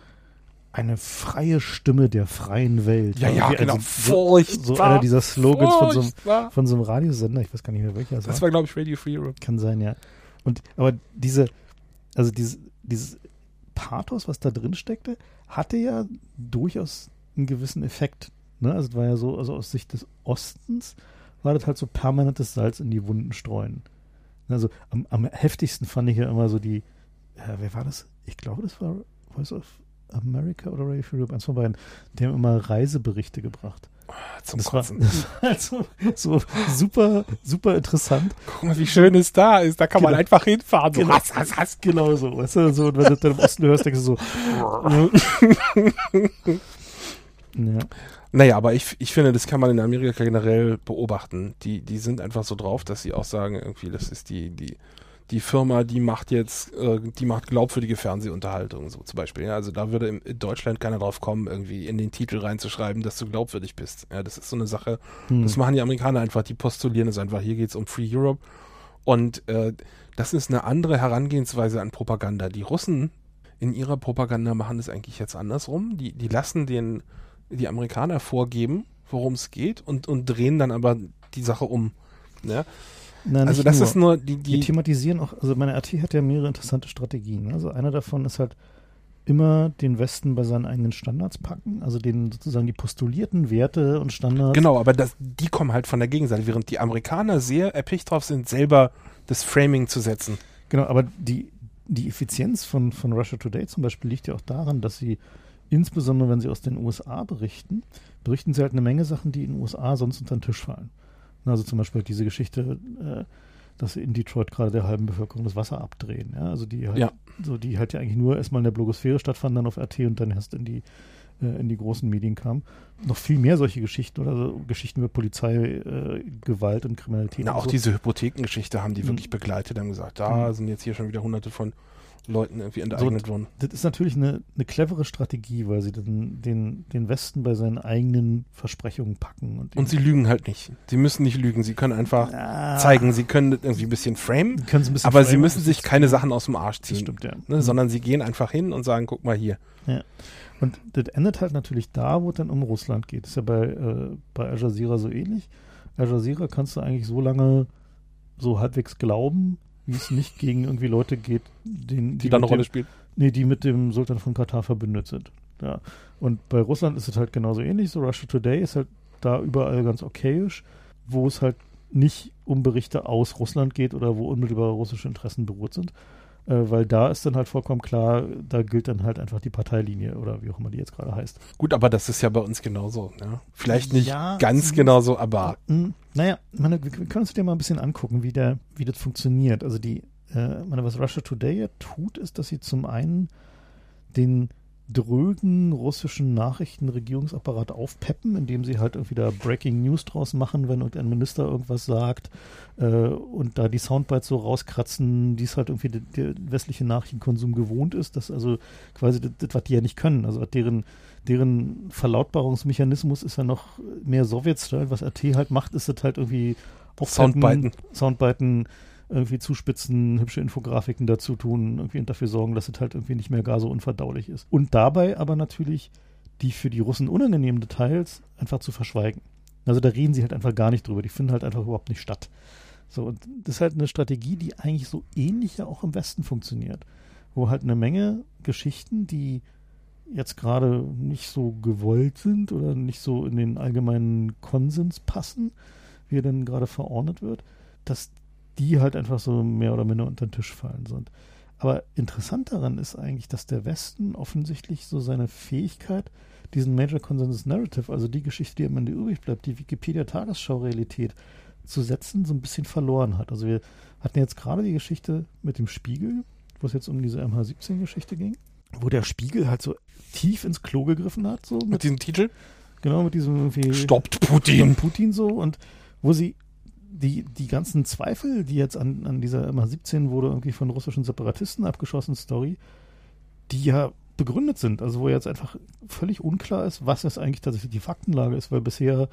Eine freie Stimme der freien Welt. Ja, ja, genau. So, Furchtbar. so einer dieser Slogans von so, einem, von so einem Radiosender. Ich weiß gar nicht mehr welcher es Das war. war, glaube ich, Radio Free Europe. Kann sein, ja. Und, aber diese, also dieses, dieses Pathos, was da drin steckte, hatte ja durchaus einen gewissen Effekt. Ne? Also es war ja so, also aus Sicht des Ostens war das halt so permanentes Salz in die Wunden streuen. Also am, am heftigsten fand ich ja immer so die, äh, wer war das? Ich glaube, das war Voice of America oder Radio Free Europe, eins von beiden. Die haben immer Reiseberichte gebracht. Zum Das war, das war halt so, super, super interessant. Guck mal, wie schön es da ist. Da kann man Genau. einfach hinfahren. So, Genau. hass, hass, hass. Genau so, weißt du, so, und wenn du dann im Osten hörst, denkst du so, ja, Naja, aber ich, ich finde, das kann man in Amerika generell beobachten. Die, die sind einfach so drauf, dass sie auch sagen, irgendwie, das ist die, die, die Firma, die macht jetzt, äh, die macht glaubwürdige Fernsehunterhaltung, so zum Beispiel. Ja, also da würde in Deutschland keiner drauf kommen, irgendwie in den Titel reinzuschreiben, dass du glaubwürdig bist. Ja, das ist so eine Sache. hm. Das machen die Amerikaner einfach, die postulieren es einfach. Hier geht's um Free Europe. Und äh, das ist eine andere Herangehensweise an Propaganda. Die Russen in ihrer Propaganda machen es eigentlich jetzt andersrum. Die, die lassen den, die Amerikaner vorgeben, worum es geht und, und drehen dann aber die Sache um. Ja? Nein, Also das nur. ist nur die, Die die thematisieren auch, also meine RT hat ja mehrere interessante Strategien. Also einer davon ist halt immer den Westen bei seinen eigenen Standards packen, also den sozusagen die postulierten Werte und Standards. genau, aber das, die kommen halt von der Gegenseite, während die Amerikaner sehr erpicht drauf sind, selber das Framing zu setzen. Genau, aber die, die Effizienz von, von Russia Today zum Beispiel liegt ja auch daran, dass sie insbesondere, wenn sie aus den USA berichten, berichten sie halt eine Menge Sachen, die in den USA sonst unter den Tisch fallen. Also zum Beispiel diese Geschichte, äh, dass sie in Detroit gerade der halben Bevölkerung das Wasser abdrehen. Ja? Also die halt, Ja. so die halt ja eigentlich nur erstmal in der Blogosphäre stattfanden, dann auf RT und dann erst in die äh, in die großen Medien kam. Noch viel mehr solche Geschichten oder so Geschichten über Polizei, äh, und Kriminalität. Na, und auch so. diese Hypothekengeschichte haben die Mhm. wirklich begleitet, haben gesagt, da Mhm. sind jetzt hier schon wieder hunderte von Leuten irgendwie enteignet worden. Das ist natürlich eine, eine clevere Strategie, weil sie den, den, den Westen bei seinen eigenen Versprechungen packen. Und, Und sie lügen halt nicht. Sie müssen nicht lügen. Sie können einfach ah, zeigen, sie können irgendwie ein bisschen framen, sie können ein bisschen aber sie framen. müssen sich keine Sachen aus dem Arsch ziehen. stimmt, ja. Ne, sondern sie gehen einfach hin und sagen, guck mal hier. Und das endet halt natürlich da, wo es dann um Russland geht. Das ist ja bei, äh, bei Al Jazeera so ähnlich. Al Jazeera kannst du eigentlich so lange so halbwegs glauben, wie es nicht gegen irgendwie Leute geht, den, Die, dann eine mit Rolle dem, spielt. nee, die mit dem Sultan von Katar verbündet sind. Ja. Und bei Russland ist es halt genauso ähnlich. So Russia Today ist halt da überall ganz okayisch, wo es halt nicht um Berichte aus Russland geht oder wo unmittelbare russische Interessen beruht sind. Äh, weil da ist dann halt vollkommen klar, da gilt dann halt einfach die Parteilinie oder wie auch immer die jetzt gerade heißt. Gut, aber das ist ja bei uns genauso. Ne? Vielleicht nicht ja, ganz genauso, aber. Hm, naja, meine, wir können uns dir mal ein bisschen angucken, wie, der, wie das funktioniert. Also die, äh, meine, was Russia Today ja tut, ist, dass sie zum einen den drögen russischen Nachrichtenregierungsapparat aufpeppen, indem sie halt irgendwie da Breaking News draus machen, wenn irgendein Minister irgendwas sagt äh, und da die Soundbites so rauskratzen, die es halt irgendwie der, westliche Nachrichtenkonsum gewohnt ist, dass also quasi das, was die ja nicht können, also deren deren Verlautbarungsmechanismus ist ja noch mehr Sowjetstyle, was RT halt macht, ist das halt irgendwie Soundbiten, Soundbiten irgendwie zuspitzen, hübsche Infografiken dazu tun irgendwie und dafür sorgen, dass es halt irgendwie nicht mehr gar so unverdaulich ist. Und dabei aber natürlich die für die Russen unangenehmen Details einfach zu verschweigen. Also da reden sie halt einfach gar nicht drüber. Die finden halt einfach überhaupt nicht statt. So, und das ist halt eine Strategie, die eigentlich so ähnlich ja auch im Westen funktioniert. Wo halt eine Menge Geschichten, die jetzt gerade nicht so gewollt sind oder nicht so in den allgemeinen Konsens passen, wie er denn gerade verordnet wird, dass die halt einfach so mehr oder minder unter den Tisch fallen sind. Aber interessant daran ist eigentlich, dass der Westen offensichtlich so seine Fähigkeit, diesen Major Consensus Narrative, also die Geschichte, die am Ende übrig bleibt, die Wikipedia-Tagesschau-Realität zu setzen, so ein bisschen verloren hat. Also wir hatten jetzt gerade die Geschichte mit dem Spiegel, wo es jetzt um diese MH17-Geschichte ging, wo der Spiegel halt so tief ins Klo gegriffen hat. So mit, mit diesem Titel? Genau, mit diesem irgendwie. Stoppt Putin. Putin so und wo sie die, die ganzen Zweifel, die jetzt an, an dieser MH17 wurde irgendwie von russischen Separatisten abgeschossen Story, die ja begründet sind, also wo jetzt einfach völlig unklar ist, was jetzt eigentlich tatsächlich die Faktenlage ist, weil bisher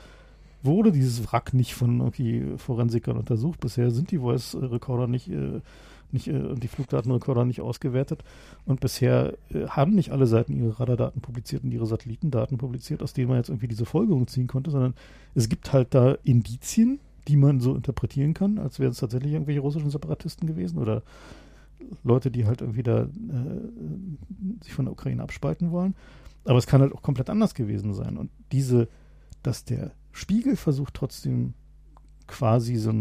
wurde dieses Wrack nicht von irgendwie Forensikern untersucht, bisher sind die Voice-Recorder nicht, äh, nicht äh, die Flugdatenrekorder nicht ausgewertet. Und bisher äh, haben nicht alle Seiten ihre Radardaten publiziert und ihre Satellitendaten publiziert, aus denen man jetzt irgendwie diese Folgerung ziehen konnte, sondern es gibt halt da Indizien, die man so interpretieren kann, als wären es tatsächlich irgendwelche russischen Separatisten gewesen oder Leute, die halt irgendwie da äh, sich von der Ukraine abspalten wollen. Aber es kann halt auch komplett anders gewesen sein. Und diese, dass der Spiegel versucht trotzdem quasi so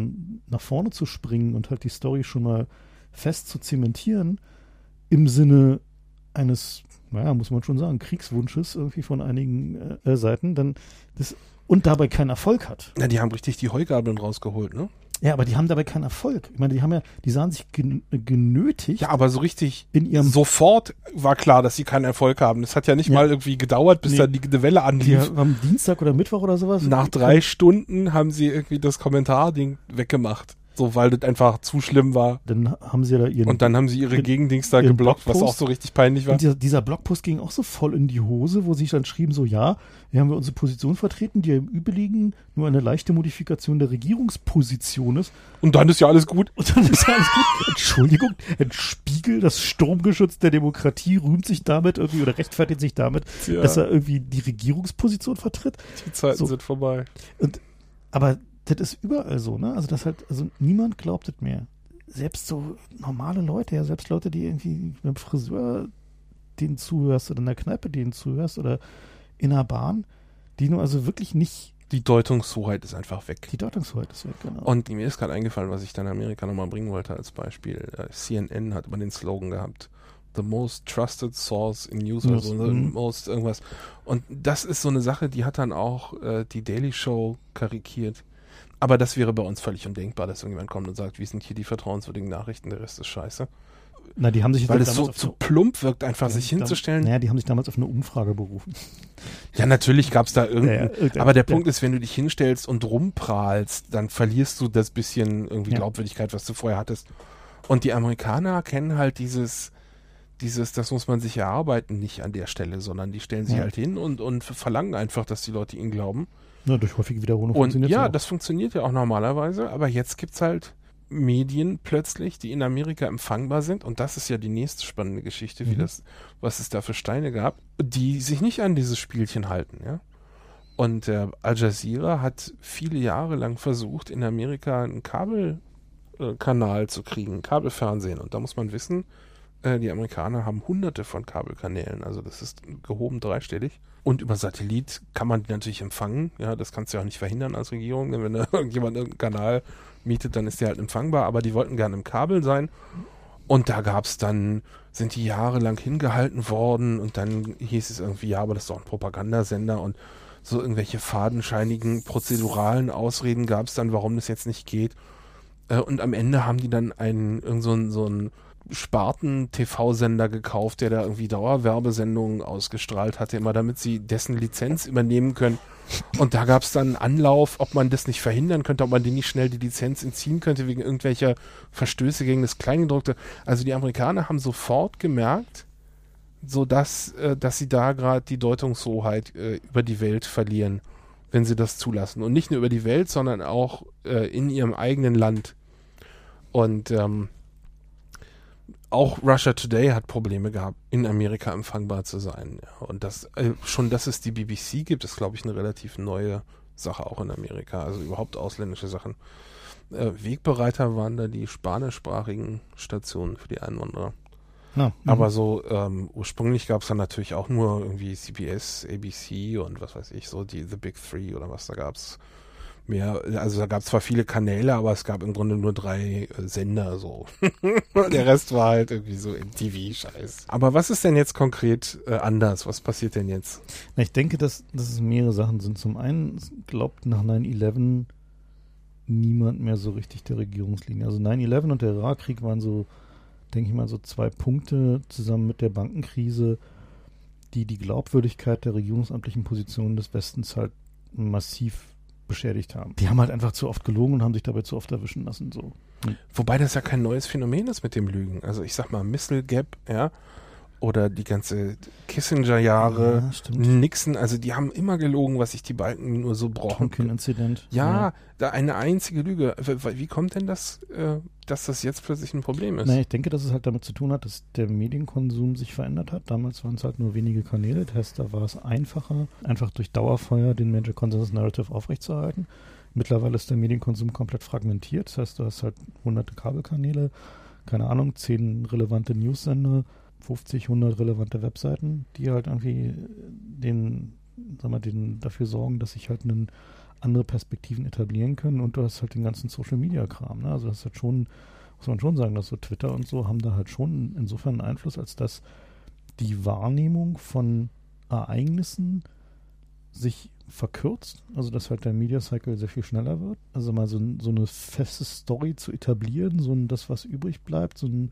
nach vorne zu springen und halt die Story schon mal fest zu zementieren, im Sinne eines, naja, muss man schon sagen, Kriegswunsches irgendwie von einigen äh, Seiten, dann das und dabei keinen Erfolg hat. Ja, die haben richtig die Heugabeln rausgeholt, ne? Ja, aber die haben dabei keinen Erfolg. Ich meine, die haben ja, die sahen sich genötigt. Ja, aber so richtig in ihrem sofort war klar, dass sie keinen Erfolg haben. Das hat ja nicht ja. mal irgendwie gedauert, bis nee. da die, die Welle anlief. Die am Dienstag oder Mittwoch oder sowas. Nach drei Stunden haben sie irgendwie das Kommentarding weggemacht. So, weil das einfach zu schlimm war. Dann haben sie da ihren. Und dann haben sie ihre Gegendings da geblockt, Blogpost. was auch so richtig peinlich war. Und dieser, dieser, Blogpost ging auch so voll in die Hose, wo sie dann schrieben: so, ja, hier haben wir unsere Position vertreten, die ja im Übrigen nur eine leichte Modifikation der Regierungsposition ist. Und dann ist ja alles gut. Und dann ist ja alles gut. Entschuldigung, ein Spiegel, das Sturmgeschütz der Demokratie, rühmt sich damit irgendwie oder rechtfertigt sich damit, ja. dass er irgendwie die Regierungsposition vertritt. Die Zeiten so. sind vorbei. Und aber das ist überall so, ne? Also das halt, also niemand glaubt es mehr. Selbst so normale Leute, ja, selbst Leute, die irgendwie beim Friseur denen zuhörst oder in der Kneipe denen zuhörst oder in der Bahn, die nur also wirklich nicht. Die Deutungshoheit ist einfach weg. Die Deutungshoheit ist weg, genau. Und mir ist gerade eingefallen, was ich dann in Amerika nochmal bringen wollte als Beispiel. Äh, CNN hat immer den Slogan gehabt. The most trusted source in news oder so, the mhm. most irgendwas. Und das ist so eine Sache, die hat dann auch äh, die Daily Show karikiert. Aber das wäre bei uns völlig undenkbar, dass irgendjemand kommt und sagt, wie sind hier die vertrauenswürdigen Nachrichten, der Rest ist scheiße. Na, die haben sich Weil es so zu plump wirkt, einfach sich hinzustellen. Naja, die haben sich damals auf eine Umfrage berufen. Ja, natürlich gab es da irgendeinen. Ja, ja, aber der ja. Punkt ist, wenn du dich hinstellst und rumprahlst, dann verlierst du das bisschen irgendwie Glaubwürdigkeit, was du vorher hattest. Und die Amerikaner kennen halt dieses, dieses, das muss man sich erarbeiten, nicht an der Stelle, sondern die stellen sich halt hin und, und verlangen einfach, dass die Leute ihnen glauben. Ja, durch häufige Wiederholung und funktioniert ja. Ja, das funktioniert ja auch normalerweise, aber jetzt gibt es halt Medien plötzlich, die in Amerika empfangbar sind, und das ist ja die nächste spannende Geschichte, mhm. wie das, was es da für Steine gab, die sich nicht an dieses Spielchen halten, ja. Und äh, Al Jazeera hat viele Jahre lang versucht, in Amerika einen Kabelkanal zu kriegen, Kabelfernsehen. Und da muss man wissen, Äh, die Amerikaner haben hunderte von Kabelkanälen, also das ist gehoben dreistellig. Und über Satellit kann man die natürlich empfangen. Ja, das kannst du ja auch nicht verhindern als Regierung. Denn wenn da irgendjemand irgendeinen Kanal mietet, dann ist der halt empfangbar. Aber die wollten gerne im Kabel sein. Und da gab es dann, sind die jahrelang hingehalten worden und dann hieß es irgendwie, ja, aber das ist doch ein Propagandasender und so irgendwelche fadenscheinigen prozeduralen Ausreden gab es dann, warum das jetzt nicht geht. Äh, und am Ende haben die dann einen, irgend so einen, so einen Sparten-TV-Sender gekauft, der da irgendwie Dauerwerbesendungen ausgestrahlt hatte, immer damit sie dessen Lizenz übernehmen können. Und da gab es dann einen Anlauf, ob man das nicht verhindern könnte, ob man denen nicht schnell die Lizenz entziehen könnte wegen irgendwelcher Verstöße gegen das Kleingedruckte. Also die Amerikaner haben sofort gemerkt, so dass, äh, dass sie da gerade die Deutungshoheit äh, über die Welt verlieren, wenn sie das zulassen. Und nicht nur über die Welt, sondern auch äh, in ihrem eigenen Land. Und ähm, auch Russia Today hat Probleme gehabt, in Amerika empfangbar zu sein. Und das äh, schon, dass es die BBC gibt, ist, glaube ich, eine relativ neue Sache auch in Amerika. Also überhaupt ausländische Sachen. Äh, Wegbereiter waren da die spanischsprachigen Stationen für die Einwanderer. Ja, Aber so ähm, ursprünglich gab es dann natürlich auch nur irgendwie CBS, ABC und was weiß ich, so die The Big Three oder was da gab es mehr, also da gab es zwar viele Kanäle, aber es gab im Grunde nur drei äh, Sender so. Der Rest war halt irgendwie so im TV-Scheiß. Aber was ist denn jetzt konkret äh, anders? Was passiert denn jetzt? Na, ich denke, dass, dass es mehrere Sachen sind. Zum einen glaubt nach 9-11 niemand mehr so richtig der Regierungslinie. Also 9-11 und der Irakkrieg waren so, denke ich mal, so zwei Punkte zusammen mit der Bankenkrise, die die Glaubwürdigkeit der regierungsamtlichen Positionen des Westens halt massiv beschädigt haben. Die haben halt einfach zu oft gelogen und haben sich dabei zu oft erwischen lassen. So. Hm. Wobei das ja kein neues Phänomen ist mit dem Lügen. Also ich sag mal, Missile Gap, ja, oder die ganze Kissinger-Jahre, ja, Nixon, also die haben immer gelogen, was sich die Balken nur so brauchen. Incident. Ja, ja, da eine einzige Lüge. Wie kommt denn das, äh, dass das jetzt plötzlich ein Problem ist? Naja, ich denke, dass es halt damit zu tun hat, dass der Medienkonsum sich verändert hat. Damals waren es halt nur wenige Kanäle. Das heißt, da war es einfacher, einfach durch Dauerfeuer den Major Consensus Narrative aufrechtzuerhalten. Mittlerweile ist der Medienkonsum komplett fragmentiert. Das heißt, du hast halt hunderte Kabelkanäle, keine Ahnung, zehn relevante News-Sender 50, 100 relevante Webseiten, die halt irgendwie den, sag mal, den dafür sorgen, dass sich halt einen andere Perspektiven etablieren können und du hast halt den ganzen Social Media Kram. Ne? Also das hat schon, muss man schon sagen, dass so Twitter und so haben da halt schon insofern einen Einfluss, als dass die Wahrnehmung von Ereignissen sich verkürzt, also dass halt der Media Cycle sehr viel schneller wird. Also mal so, so eine feste Story zu etablieren, so ein, das, was übrig bleibt, so ein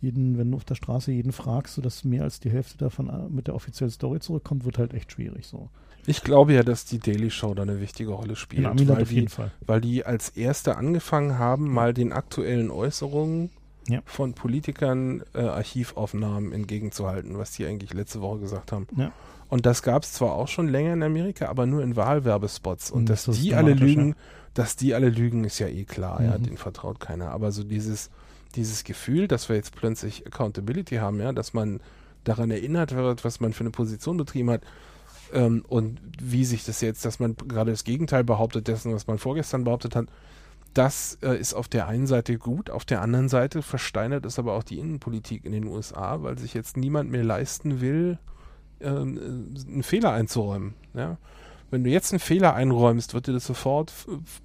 jeden, wenn du auf der Straße jeden fragst, so dass mehr als die Hälfte davon äh, mit der offiziellen Story zurückkommt, wird halt echt schwierig so. Ich glaube ja, dass die Daily Show da eine wichtige Rolle spielt. In weil, auf jeden Fall. weil die als erste angefangen haben, mal den aktuellen Äußerungen ja. von Politikern äh, Archivaufnahmen entgegenzuhalten, was die eigentlich letzte Woche gesagt haben. Ja. Und das gab es zwar auch schon länger in Amerika, aber nur in Wahlwerbespots. Und, Und das dass die alle lügen, dass die alle lügen, ist ja eh klar, mhm. ja, den vertraut keiner. Aber so dieses, dieses Gefühl, dass wir jetzt plötzlich Accountability haben, ja, dass man daran erinnert wird, was man für eine Position betrieben hat ähm, und wie sich das jetzt, dass man gerade das Gegenteil behauptet dessen, was man vorgestern behauptet hat, das äh, ist auf der einen Seite gut, auf der anderen Seite versteinert es aber auch die Innenpolitik in den USA, weil sich jetzt niemand mehr leisten will, ähm, äh, einen Fehler einzuräumen. Ja? Wenn du jetzt einen Fehler einräumst, wird dir das sofort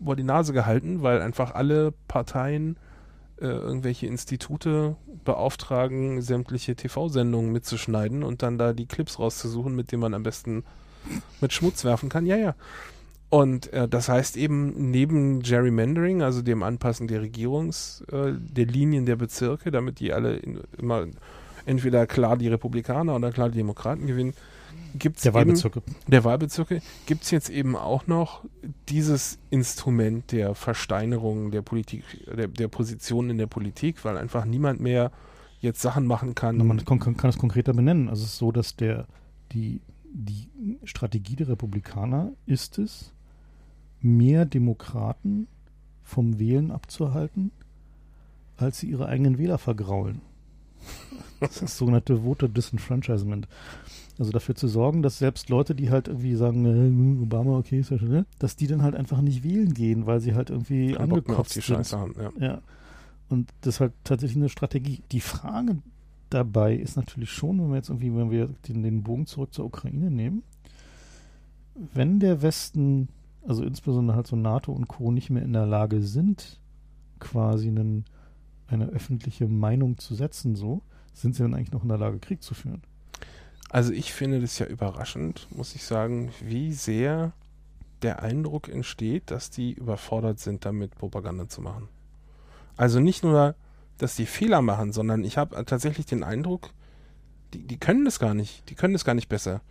vor die Nase gehalten, weil einfach alle Parteien äh, irgendwelche Institute beauftragen, sämtliche TV-Sendungen mitzuschneiden und dann da die Clips rauszusuchen, mit denen man am besten mit Schmutz werfen kann. Ja, ja. Und äh, das heißt eben neben Gerrymandering, also dem Anpassen der Regierungs, äh, der Linien der Bezirke, damit die alle in, immer entweder klar die Republikaner oder klar die Demokraten gewinnen, gibt's der Wahlbezirke. Eben, der Wahlbezirke gibt es jetzt eben auch noch dieses Instrument der Versteinerung der Politik, der, der Position in der Politik, weil einfach niemand mehr jetzt Sachen machen kann. Na, man kann, kann, es konkreter benennen. Also es ist so, dass der die, die Strategie der Republikaner ist es, mehr Demokraten vom Wählen abzuhalten, als sie ihre eigenen Wähler vergraulen. Das ist das sogenannte Voter Disenfranchisement. Also dafür zu sorgen, dass selbst Leute, die halt irgendwie sagen, äh, Obama, okay, ist ja schon, ne? dass die dann halt einfach nicht wählen gehen, weil sie halt irgendwie angekotzt sind. Haben, ja. ja. Und das ist halt tatsächlich eine Strategie. Die Frage dabei ist natürlich schon, wenn wir jetzt irgendwie, wenn wir den, den Bogen zurück zur Ukraine nehmen, wenn der Westen, also insbesondere halt so NATO und Co. nicht mehr in der Lage sind, quasi einen, eine öffentliche Meinung zu setzen, so, sind sie dann eigentlich noch in der Lage, Krieg zu führen? Also ich finde das ja überraschend, muss ich sagen, wie sehr der Eindruck entsteht, dass die überfordert sind, damit Propaganda zu machen. Also nicht nur, dass die Fehler machen, sondern ich habe tatsächlich den Eindruck, die, die können das gar nicht. Die können das gar nicht besser.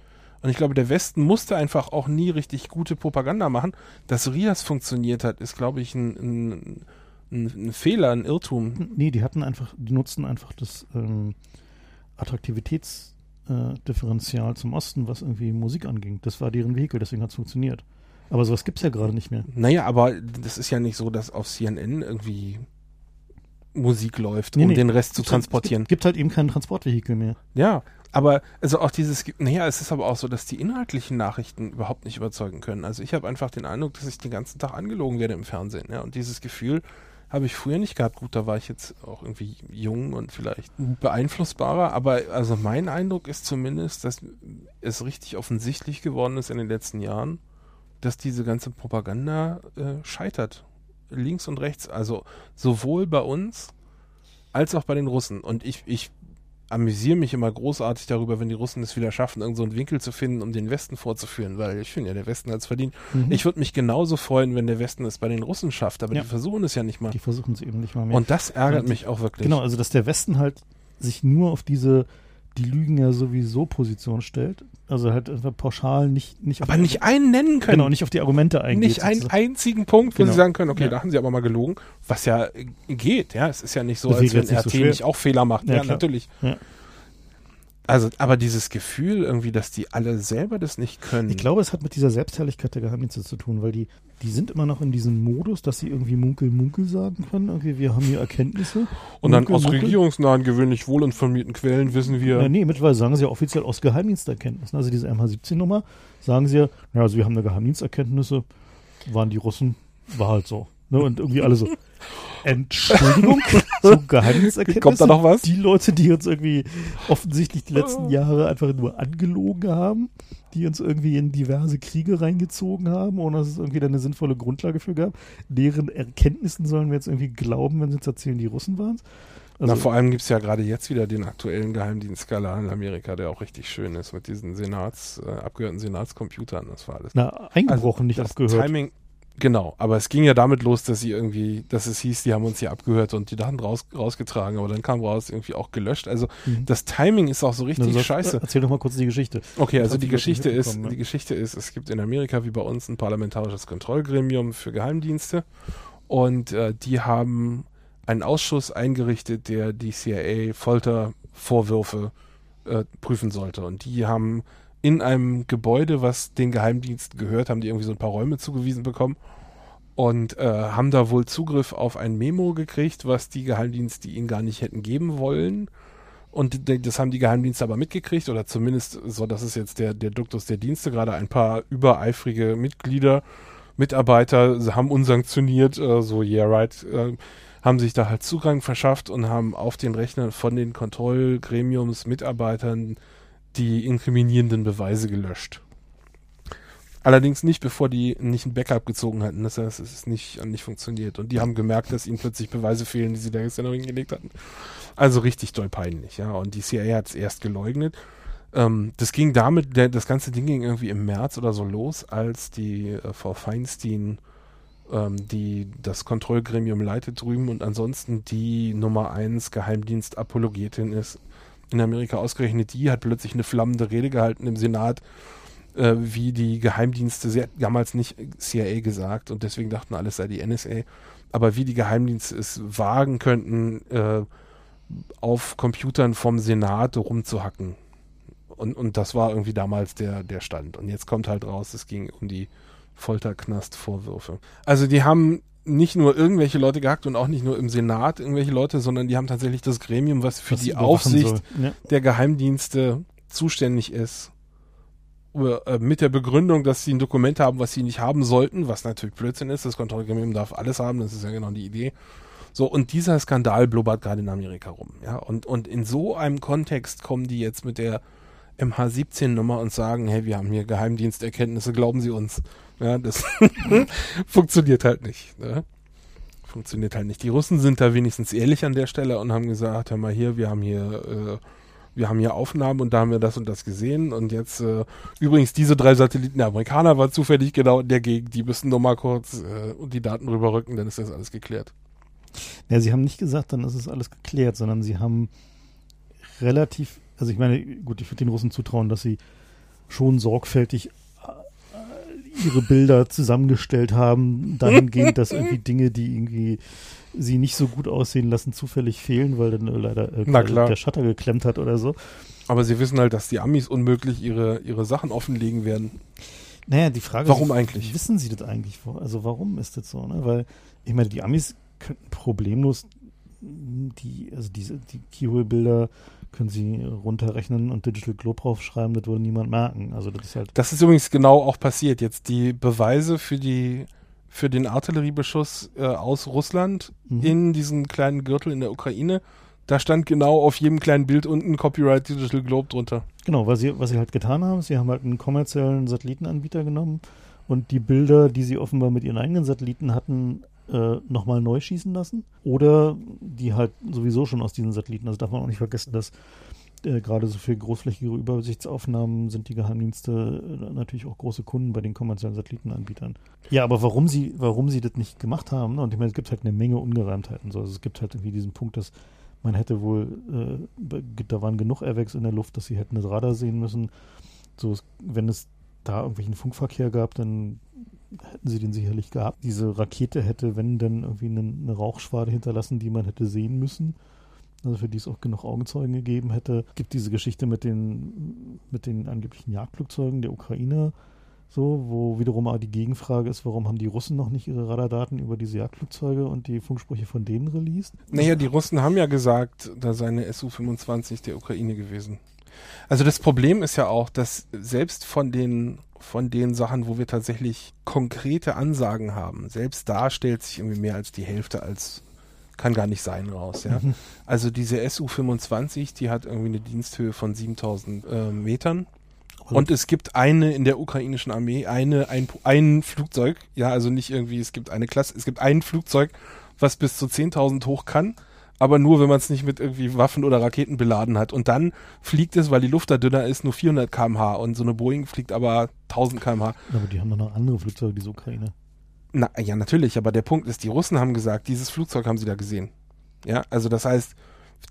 Und ich glaube, der Westen musste einfach auch nie richtig gute Propaganda machen. Dass Rias funktioniert hat, ist, glaube ich, ein, ein, ein, Fehler, ein Irrtum. Nee, die hatten einfach, die nutzten einfach das ähm, Attraktivitätsdifferenzial äh, zum Osten, was irgendwie Musik anging. Das war deren Vehikel, deswegen hat es funktioniert. Aber sowas gibt es ja gerade nicht mehr. Naja, aber das ist ja nicht so, dass auf CNN irgendwie Musik läuft, nee, um nee. den Rest zu transportieren. Es gibt, halt eben kein Transportvehikel mehr. Ja, aber also auch dieses, naja, es ist aber auch so, dass die inhaltlichen Nachrichten überhaupt nicht überzeugen können. Also ich habe einfach den Eindruck, dass ich den ganzen Tag angelogen werde im Fernsehen. Ja, und dieses Gefühl habe ich früher nicht gehabt. Gut, da war ich jetzt auch irgendwie jung und vielleicht beeinflussbarer, aber also mein Eindruck ist zumindest, dass es richtig offensichtlich geworden ist in den letzten Jahren, dass diese ganze Propaganda äh, scheitert. Links und rechts. Also sowohl bei uns als auch bei den Russen. Und ich, ich amüsiere mich immer großartig darüber, wenn die Russen es wieder schaffen, irgendeinen so Winkel zu finden, um den Westen vorzuführen, weil ich finde ja, der Westen hat es verdient. Mhm. Ich würde mich genauso freuen, wenn der Westen es bei den Russen schafft, aber ja. die versuchen es ja nicht mal. Die versuchen es eben nicht mal mehr. Und das ärgert und, mich auch wirklich. Genau, also dass der Westen halt sich nur auf diese die Lügen ja sowieso Position stellt. Also halt einfach pauschal nicht, nicht Aber nicht einen nennen können. Genau, nicht auf die Argumente eingeht. Nicht einen einzigen Punkt, wo genau. sie sagen können, okay, ja. da haben sie aber mal gelogen, was ja geht, ja. Es ist ja nicht so, als wenn RT so nicht auch Fehler macht. Ja, ja natürlich. Ja. Also, aber dieses Gefühl irgendwie, dass die alle selber das nicht können. Ich glaube, es hat mit dieser Selbstherrlichkeit der Geheimdienste zu tun, weil die, die sind immer noch in diesem Modus, dass sie irgendwie munkel, munkel sagen können. Irgendwie, wir haben hier Erkenntnisse. Und munkel, dann aus munkel. regierungsnahen, gewöhnlich wohlinformierten Quellen wissen wir. Ja, nee, mittlerweile sagen sie ja offiziell aus Geheimdiensterkenntnissen. Also diese MH17-Nummer sagen sie ja, ja, also wir haben da Geheimdiensterkenntnisse, waren die Russen, war halt so. Ne, und irgendwie alle so, Entschuldigung, so Geheimniserkenntnisse. Kommt da noch was? Die Leute, die uns irgendwie offensichtlich die letzten oh. Jahre einfach nur angelogen haben, die uns irgendwie in diverse Kriege reingezogen haben, ohne dass es irgendwie da eine sinnvolle Grundlage für gab, deren Erkenntnissen sollen wir jetzt irgendwie glauben, wenn sie uns erzählen, die Russen waren es. Also, Na, vor allem gibt es ja gerade jetzt wieder den aktuellen Geheimdienstskandal in Amerika, der auch richtig schön ist mit diesen Senats, äh, abgehörten Senatscomputern. Das war alles. Na, eingebrochen, also, nicht abgehört. Timing, Genau, aber es ging ja damit los, dass sie irgendwie, dass es hieß, die haben uns hier abgehört und die Daten raus, rausgetragen, aber dann kam raus irgendwie auch gelöscht. Also mhm. das Timing ist auch so richtig sagst, scheiße. Erzähl doch mal kurz die Geschichte. Okay, also die Geschichte ist, ne? die Geschichte ist, es gibt in Amerika wie bei uns ein parlamentarisches Kontrollgremium für Geheimdienste und äh, die haben einen Ausschuss eingerichtet, der die CIA Foltervorwürfe äh, prüfen sollte und die haben in einem Gebäude, was den Geheimdiensten gehört, haben die irgendwie so ein paar Räume zugewiesen bekommen und äh, haben da wohl Zugriff auf ein Memo gekriegt, was die Geheimdienste ihnen gar nicht hätten geben wollen. Und das haben die Geheimdienste aber mitgekriegt, oder zumindest so, das ist jetzt der, der Duktus der Dienste, gerade ein paar übereifrige Mitglieder, Mitarbeiter haben unsanktioniert, äh, so yeah right, äh, haben sich da halt Zugang verschafft und haben auf den Rechnern von den Kontrollgremiums Mitarbeitern die inkriminierenden Beweise gelöscht. Allerdings nicht, bevor die nicht ein Backup gezogen hatten. Das heißt, es ist nicht, nicht funktioniert. Und die haben gemerkt, dass ihnen plötzlich Beweise fehlen, die sie da gestern noch hingelegt hatten. Also richtig doll peinlich, ja. Und die CIA hat es erst geleugnet. Ähm, das ging damit, der, das ganze Ding ging irgendwie im März oder so los, als die äh, Frau Feinstein, ähm, die das Kontrollgremium leitet drüben und ansonsten die Nummer 1 Geheimdienst-Apologetin ist, in Amerika ausgerechnet die hat plötzlich eine flammende Rede gehalten im Senat, äh, wie die Geheimdienste, sie damals nicht CIA gesagt und deswegen dachten alle, es sei die NSA, aber wie die Geheimdienste es wagen könnten, äh, auf Computern vom Senat rumzuhacken. Und, und das war irgendwie damals der, der Stand. Und jetzt kommt halt raus, es ging um die Folterknast-Vorwürfe. Also die haben nicht nur irgendwelche Leute gehackt und auch nicht nur im Senat irgendwelche Leute, sondern die haben tatsächlich das Gremium, was für was die Aufsicht ja. der Geheimdienste zuständig ist. Äh, mit der Begründung, dass sie ein Dokument haben, was sie nicht haben sollten, was natürlich Blödsinn ist. Das Kontrollgremium darf alles haben, das ist ja genau die Idee. So, und dieser Skandal blubbert gerade in Amerika rum. Ja, und, und in so einem Kontext kommen die jetzt mit der MH17-Nummer und sagen, hey, wir haben hier Geheimdiensterkenntnisse, glauben Sie uns. Ja, das funktioniert halt nicht. Ne? Funktioniert halt nicht. Die Russen sind da wenigstens ehrlich an der Stelle und haben gesagt, hör mal hier, wir haben hier, äh, wir haben hier Aufnahmen und da haben wir das und das gesehen und jetzt, äh, übrigens diese drei Satelliten, der Amerikaner war zufällig genau in der Gegend, die müssen nur mal kurz äh, die Daten rüberrücken, dann ist das alles geklärt. Ja, sie haben nicht gesagt, dann ist es alles geklärt, sondern sie haben relativ also ich meine, gut, ich würde den Russen zutrauen, dass sie schon sorgfältig ihre Bilder zusammengestellt haben, dahingehend, dass irgendwie Dinge, die irgendwie sie nicht so gut aussehen lassen, zufällig fehlen, weil dann leider äh, der Shutter geklemmt hat oder so. Aber sie wissen halt, dass die Amis unmöglich ihre, ihre Sachen offenlegen werden. Naja, die Frage warum ist, warum eigentlich? Wissen sie das eigentlich? Also warum ist das so? Ne? Weil, ich meine, die Amis könnten problemlos die, also diese, die Keyhole-Bilder können Sie runterrechnen und Digital Globe draufschreiben, das würde niemand merken. Also das ist halt. Das ist übrigens genau auch passiert. Jetzt die Beweise für die für den Artilleriebeschuss äh, aus Russland mhm. in diesen kleinen Gürtel in der Ukraine. Da stand genau auf jedem kleinen Bild unten Copyright Digital Globe drunter. Genau, was sie, was sie halt getan haben, sie haben halt einen kommerziellen Satellitenanbieter genommen und die Bilder, die sie offenbar mit ihren eigenen Satelliten hatten, äh, nochmal neu schießen lassen. Oder die halt sowieso schon aus diesen Satelliten. Also darf man auch nicht vergessen, dass äh, gerade so für großflächige Übersichtsaufnahmen sind die Geheimdienste äh, natürlich auch große Kunden bei den kommerziellen Satellitenanbietern. Ja, aber warum sie, warum sie das nicht gemacht haben, ne? und ich meine, es gibt halt eine Menge Ungereimtheiten. So. Also es gibt halt irgendwie diesen Punkt, dass man hätte wohl, äh, da waren genug Airbags in der Luft, dass sie hätten das Radar sehen müssen. So, wenn es da irgendwelchen Funkverkehr gab, dann hätten sie den sicherlich gehabt. Diese Rakete hätte, wenn dann irgendwie eine, eine Rauchschwade hinterlassen, die man hätte sehen müssen. Also für die es auch genug Augenzeugen gegeben hätte. Es gibt diese Geschichte mit den, mit den angeblichen Jagdflugzeugen der Ukrainer, so, wo wiederum auch die Gegenfrage ist, warum haben die Russen noch nicht ihre Radardaten über diese Jagdflugzeuge und die Funksprüche von denen released? Naja, die Russen haben ja gesagt, da sei eine Su-25 der Ukraine gewesen. Also das Problem ist ja auch, dass selbst von den von den Sachen, wo wir tatsächlich konkrete Ansagen haben, selbst da stellt sich irgendwie mehr als die Hälfte als kann gar nicht sein raus, ja. Mhm. Also diese SU-25, die hat irgendwie eine Diensthöhe von 7000 äh, Metern. Und es gibt eine in der ukrainischen Armee, eine, ein, ein Flugzeug, ja, also nicht irgendwie, es gibt eine Klasse, es gibt ein Flugzeug, was bis zu 10.000 hoch kann aber nur, wenn man es nicht mit irgendwie Waffen oder Raketen beladen hat. Und dann fliegt es, weil die Luft da dünner ist, nur 400 km/h und so eine Boeing fliegt aber 1000 km/h. Aber die haben doch noch andere Flugzeuge, diese Ukraine. Na, ja, natürlich, aber der Punkt ist, die Russen haben gesagt, dieses Flugzeug haben sie da gesehen. Ja, also das heißt,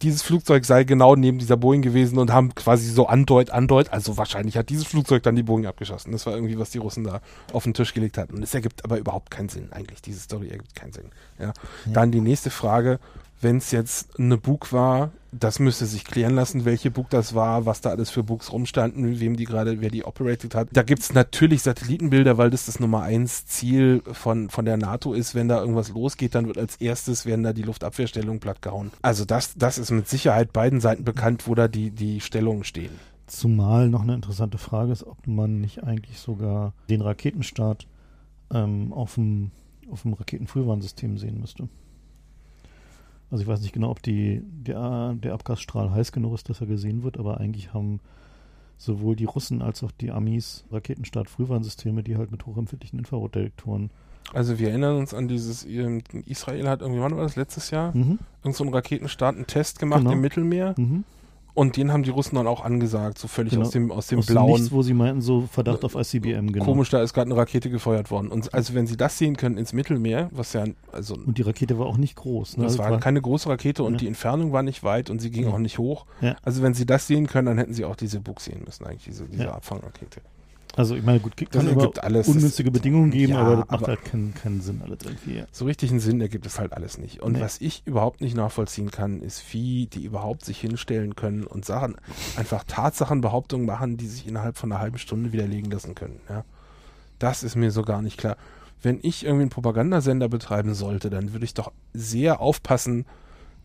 dieses Flugzeug sei genau neben dieser Boeing gewesen und haben quasi so andeut, andeut, also wahrscheinlich hat dieses Flugzeug dann die Boeing abgeschossen. Das war irgendwie, was die Russen da auf den Tisch gelegt hatten. Und es ergibt aber überhaupt keinen Sinn eigentlich. Diese Story ergibt keinen Sinn. Ja. ja. Dann die nächste Frage, wenn es jetzt eine Bug war, das müsste sich klären lassen, welche Bug das war, was da alles für Bugs rumstanden, wem die gerade, wer die operated hat. Da gibt's natürlich Satellitenbilder, weil das das Nummer eins Ziel von, von der NATO ist. Wenn da irgendwas losgeht, dann wird als erstes werden da die Luftabwehrstellungen plattgehauen. Also das, das ist mit Sicherheit beiden Seiten bekannt, wo da die, die Stellungen stehen. Zumal noch eine interessante Frage ist, ob man nicht eigentlich sogar den Raketenstart ähm, auf dem, auf dem Raketenfrühwarnsystem sehen müsste. Also ich weiß nicht genau, ob die, der, der Abgasstrahl heiß genug ist, dass er gesehen wird, aber eigentlich haben sowohl die Russen als auch die Amis Raketenstart-Frühwarnsysteme, die halt mit hochempfindlichen Infrarotdetektoren also wir erinnern uns an dieses, Israel hat irgendwie, wann war das, letztes Jahr? Mhm. Irgend so einen Raketenstart, einen Test gemacht genau. im Mittelmeer. Mhm. Und den haben die Russen dann auch angesagt, so völlig genau. aus dem, aus dem aus blauen. Nichts, wo sie meinten, so Verdacht auf ICBM, genau. Komisch, da ist gerade eine Rakete gefeuert worden. Und also wenn sie das sehen können ins Mittelmeer, was ja, also. Und die Rakete war auch nicht groß, ne? Das, das war, war keine große Rakete und ja. die Entfernung war nicht weit und sie ging ja. auch nicht hoch. Ja. Also wenn sie das sehen können, dann hätten sie auch diese Bug sehen müssen, eigentlich, diese, diese Abfangrakete. Also ich meine, gut, kann das immer alles, ungünstige Bedingungen geben, ja, aber das macht aber halt keinen, keinen Sinn alles irgendwie. So richtigen Sinn ergibt es halt alles nicht. Und nee. was ich überhaupt nicht nachvollziehen kann, ist, wie die überhaupt sich hinstellen können und Sachen, einfach Tatsachenbehauptungen machen, die sich innerhalb von einer halben Stunde widerlegen lassen können. Ja. Das ist mir so gar nicht klar. Wenn ich irgendwie einen Propagandasender betreiben sollte, dann würde ich doch sehr aufpassen,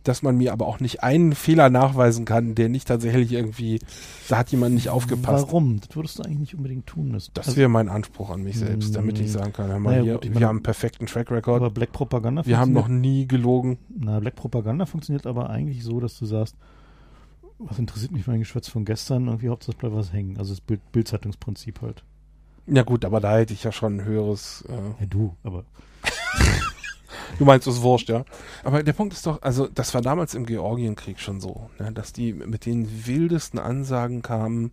dass man mir aber auch nicht einen Fehler nachweisen kann, der nicht tatsächlich irgendwie, da hat jemand nicht aufgepasst. Warum? Das würdest du eigentlich nicht unbedingt tun müssen. Das also, wäre mein Anspruch an mich selbst, damit ich mm, sagen kann, hör mal naja, hier, gut, wir meine, haben einen perfekten Track Record. Aber Black Propaganda Wir haben noch nie gelogen. Na, Black Propaganda funktioniert aber eigentlich so, dass du sagst, was interessiert mich mein Geschwätz von gestern, irgendwie Hauptsache bleibt was hängen. Also das Bild Bildzeitungsprinzip halt. Ja gut, aber da hätte ich ja schon ein höheres. Äh ja, du, aber. Du meinst, es ist wurscht, ja. Aber der Punkt ist doch, also das war damals im Georgienkrieg schon so, ne, dass die mit den wildesten Ansagen kamen,